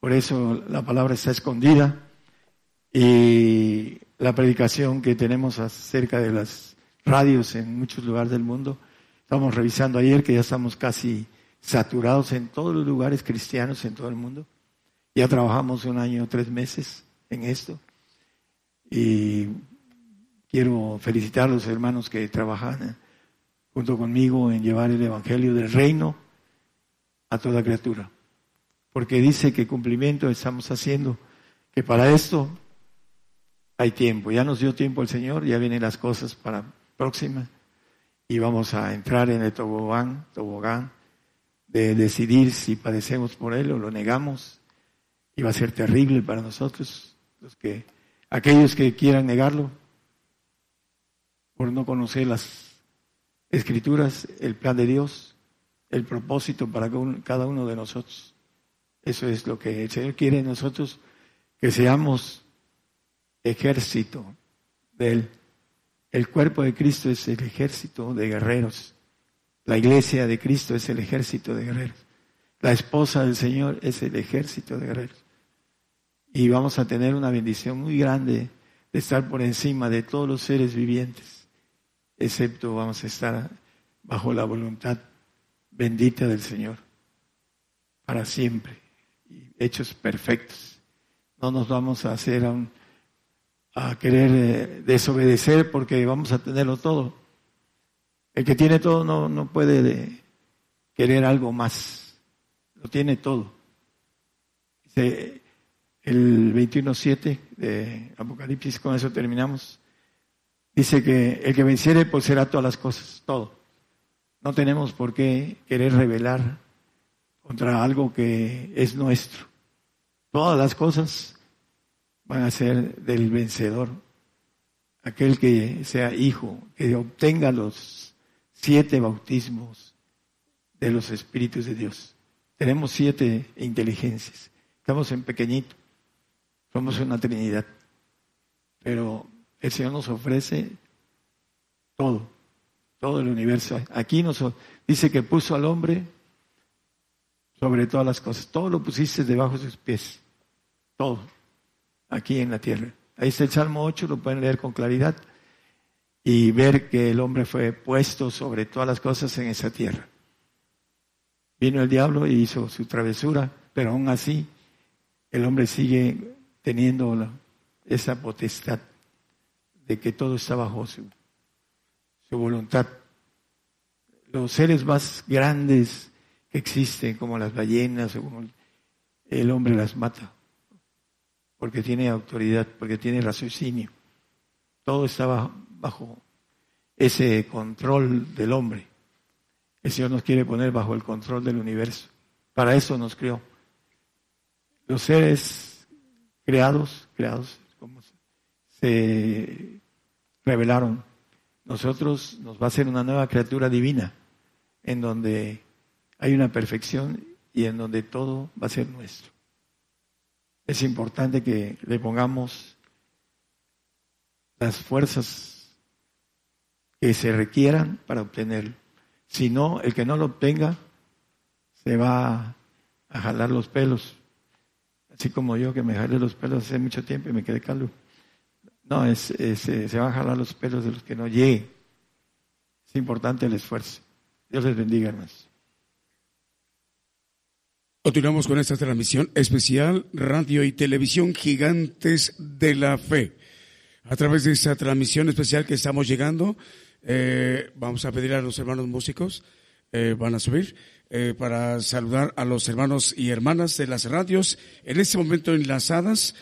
Por eso la palabra está escondida y la predicación que tenemos acerca de las radios en muchos lugares del mundo, estamos revisando ayer que ya estamos casi saturados en todos los lugares cristianos en todo el mundo. Ya trabajamos un año, tres meses en esto. Y Quiero felicitar a los hermanos que trabajan junto conmigo en llevar el Evangelio del Reino a toda criatura. Porque dice que cumplimiento estamos haciendo, que para esto hay tiempo. Ya nos dio tiempo el Señor, ya vienen las cosas para próxima y vamos a entrar en el tobogán, tobogán de decidir si padecemos por él o lo negamos. Y va a ser terrible para nosotros, los que, aquellos que quieran negarlo, por no conocer las escrituras, el plan de Dios, el propósito para cada uno de nosotros. Eso es lo que el Señor quiere en nosotros, que seamos ejército de Él. El cuerpo de Cristo es el ejército de guerreros. La iglesia de Cristo es el ejército de guerreros. La esposa del Señor es el ejército de guerreros. Y vamos a tener una bendición muy grande de estar por encima de todos los seres vivientes excepto vamos a estar bajo la voluntad bendita del Señor para siempre, y hechos perfectos. No nos vamos a hacer a, a querer eh, desobedecer porque vamos a tenerlo todo. El que tiene todo no, no puede querer algo más, lo tiene todo. Dice el 21.7 de Apocalipsis, con eso terminamos. Dice que el que venciere será todas las cosas, todo. No tenemos por qué querer rebelar contra algo que es nuestro. Todas las cosas van a ser del vencedor. Aquel que sea hijo, que obtenga los siete bautismos de los espíritus de Dios. Tenemos siete inteligencias. Estamos en pequeñito. Somos una Trinidad. Pero el Señor nos ofrece todo, todo el universo. Aquí nos dice que puso al hombre sobre todas las cosas. Todo lo pusiste debajo de sus pies. Todo. Aquí en la tierra. Ahí está el Salmo 8, lo pueden leer con claridad y ver que el hombre fue puesto sobre todas las cosas en esa tierra. Vino el diablo y hizo su travesura, pero aún así el hombre sigue teniendo esa potestad de que todo está bajo su, voluntad. Los seres más grandes que existen, como las ballenas, el hombre las mata, porque tiene autoridad, porque tiene raciocinio. Todo está bajo, ese control del hombre. El Señor nos quiere poner bajo el control del universo. Para eso nos creó. Los seres creados, creados, como se revelaron. Nosotros nos va a ser una nueva criatura divina, en donde hay una perfección y en donde todo va a ser nuestro. Es importante que le pongamos las fuerzas que se requieran para obtenerlo. Si no, el que no lo obtenga se va a jalar los pelos. Así como yo que me jalé los pelos hace mucho tiempo y me quedé calvo. No, es, eh, se van a jalar los pelos de los que no lleguen. Es importante el esfuerzo. Dios les bendiga, hermanos. Continuamos con esta transmisión especial, radio y televisión gigantes de la fe. A través de esta transmisión especial que estamos llegando, eh, vamos a pedir a los hermanos músicos, eh, van a subir, para saludar a los hermanos y hermanas de las radios, en este momento enlazadas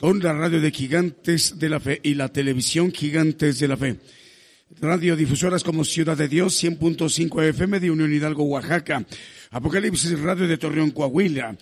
con la radio de Gigantes de la Fe y la televisión Gigantes de la Fe. Radiodifusoras como Ciudad de Dios, 100.5 FM de Unión Hidalgo, Oaxaca. Apocalipsis Radio de Torreón, Coahuila.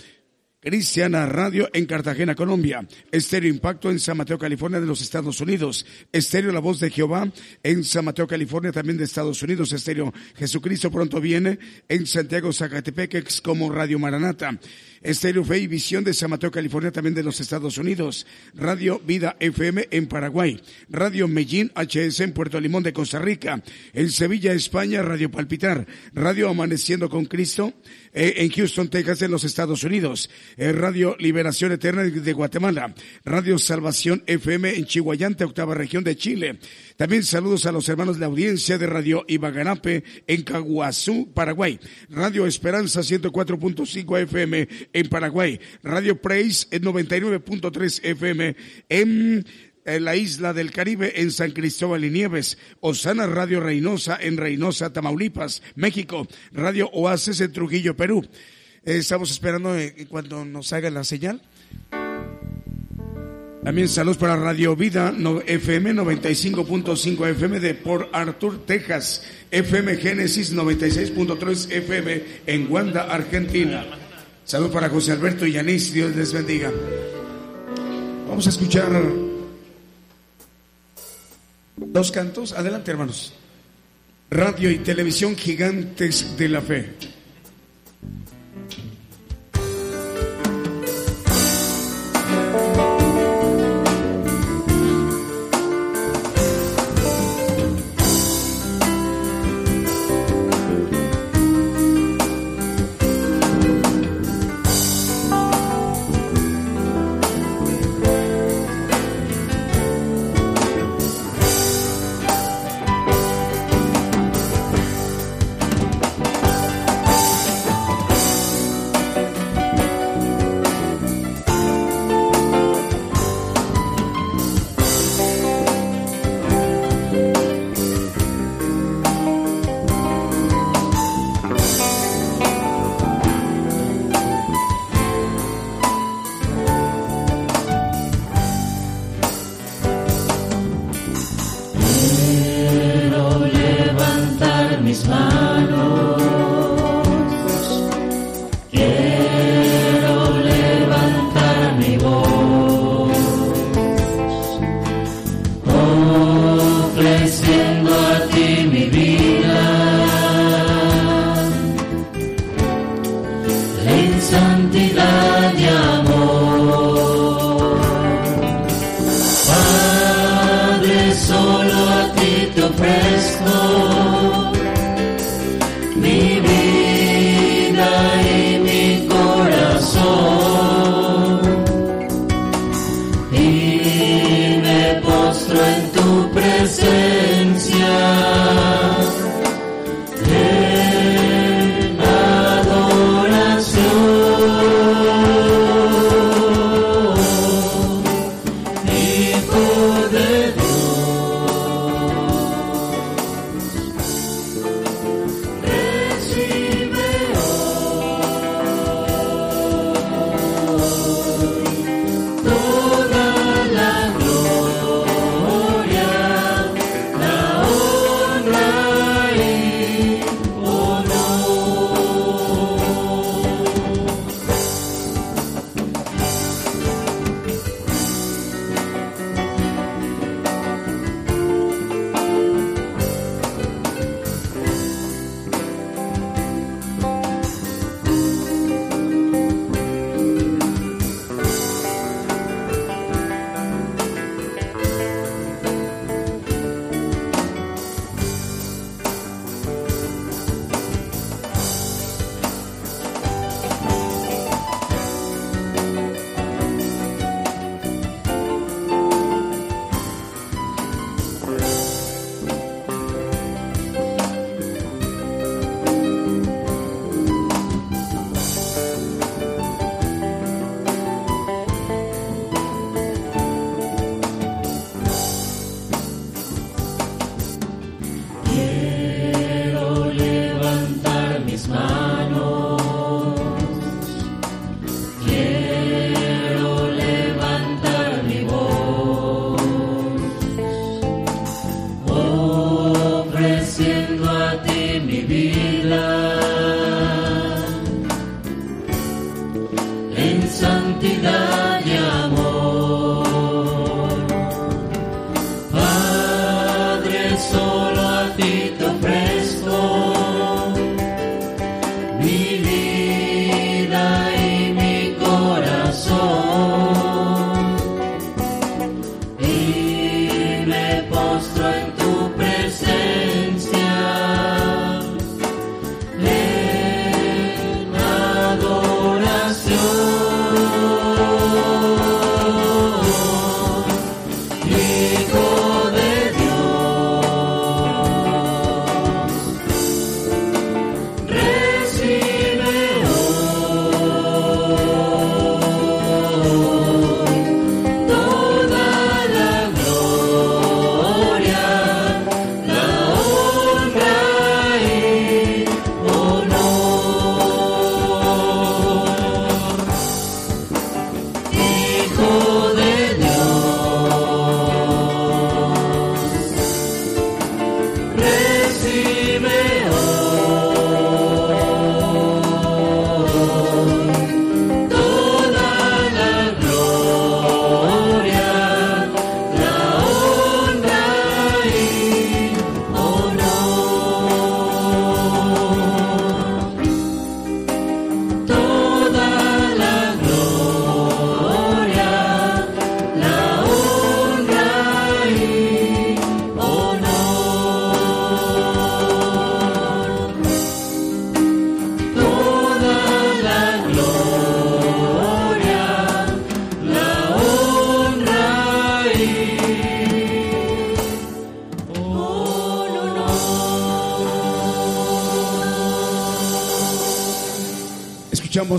Cristiana Radio en Cartagena, Colombia. Estéreo Impacto en San Mateo, California de los Estados Unidos. Estéreo La Voz de Jehová en San Mateo, California también de Estados Unidos. Estéreo Jesucristo pronto viene en Santiago, Zacatepec como Radio Maranata. Estéreo Fe y Visión de San Mateo, California, también de los Estados Unidos. Radio Vida FM en Paraguay. Radio Medellín HS en Puerto Limón de Costa Rica. En Sevilla, España, Radio Palpitar. Radio Amaneciendo con Cristo eh, en Houston, Texas, en los Estados Unidos. Eh, Radio Liberación Eterna de Guatemala. Radio Salvación FM en Chihuayante, octava región de Chile. También saludos a los hermanos de la audiencia de Radio Ibaganape en Caguazú, Paraguay. Radio Esperanza 104.5 FM en Paraguay. Radio Praise en 99.3 FM en la isla del Caribe en San Cristóbal y Nieves, Osana Radio Reynosa en Reynosa, Tamaulipas, México, Radio Oasis en Trujillo, Perú. estamos esperando cuando nos haga la señal. También saludos para Radio Vida FM 95.5 FM de Port Arthur, Texas. FM Génesis 96.3 FM en Wanda, Argentina. Saludos para José Alberto y Yanis. Dios les bendiga. Vamos a escuchar dos cantos. Adelante, hermanos. Radio y televisión gigantes de la fe.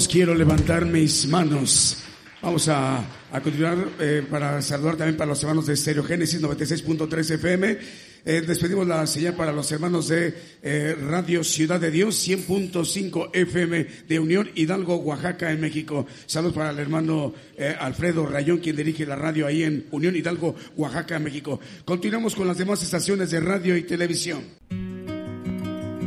Quiero levantar mis manos. Vamos a, continuar eh, para saludar también para los hermanos de Stereo Génesis 96.3 FM. Eh, despedimos la señal para los hermanos de eh, Radio Ciudad de Dios 100.5 FM de Unión Hidalgo, Oaxaca, en México. Saludos para el hermano Alfredo Rayón, quien dirige la radio ahí en Unión Hidalgo, Oaxaca, México. Continuamos con las demás estaciones de radio y televisión.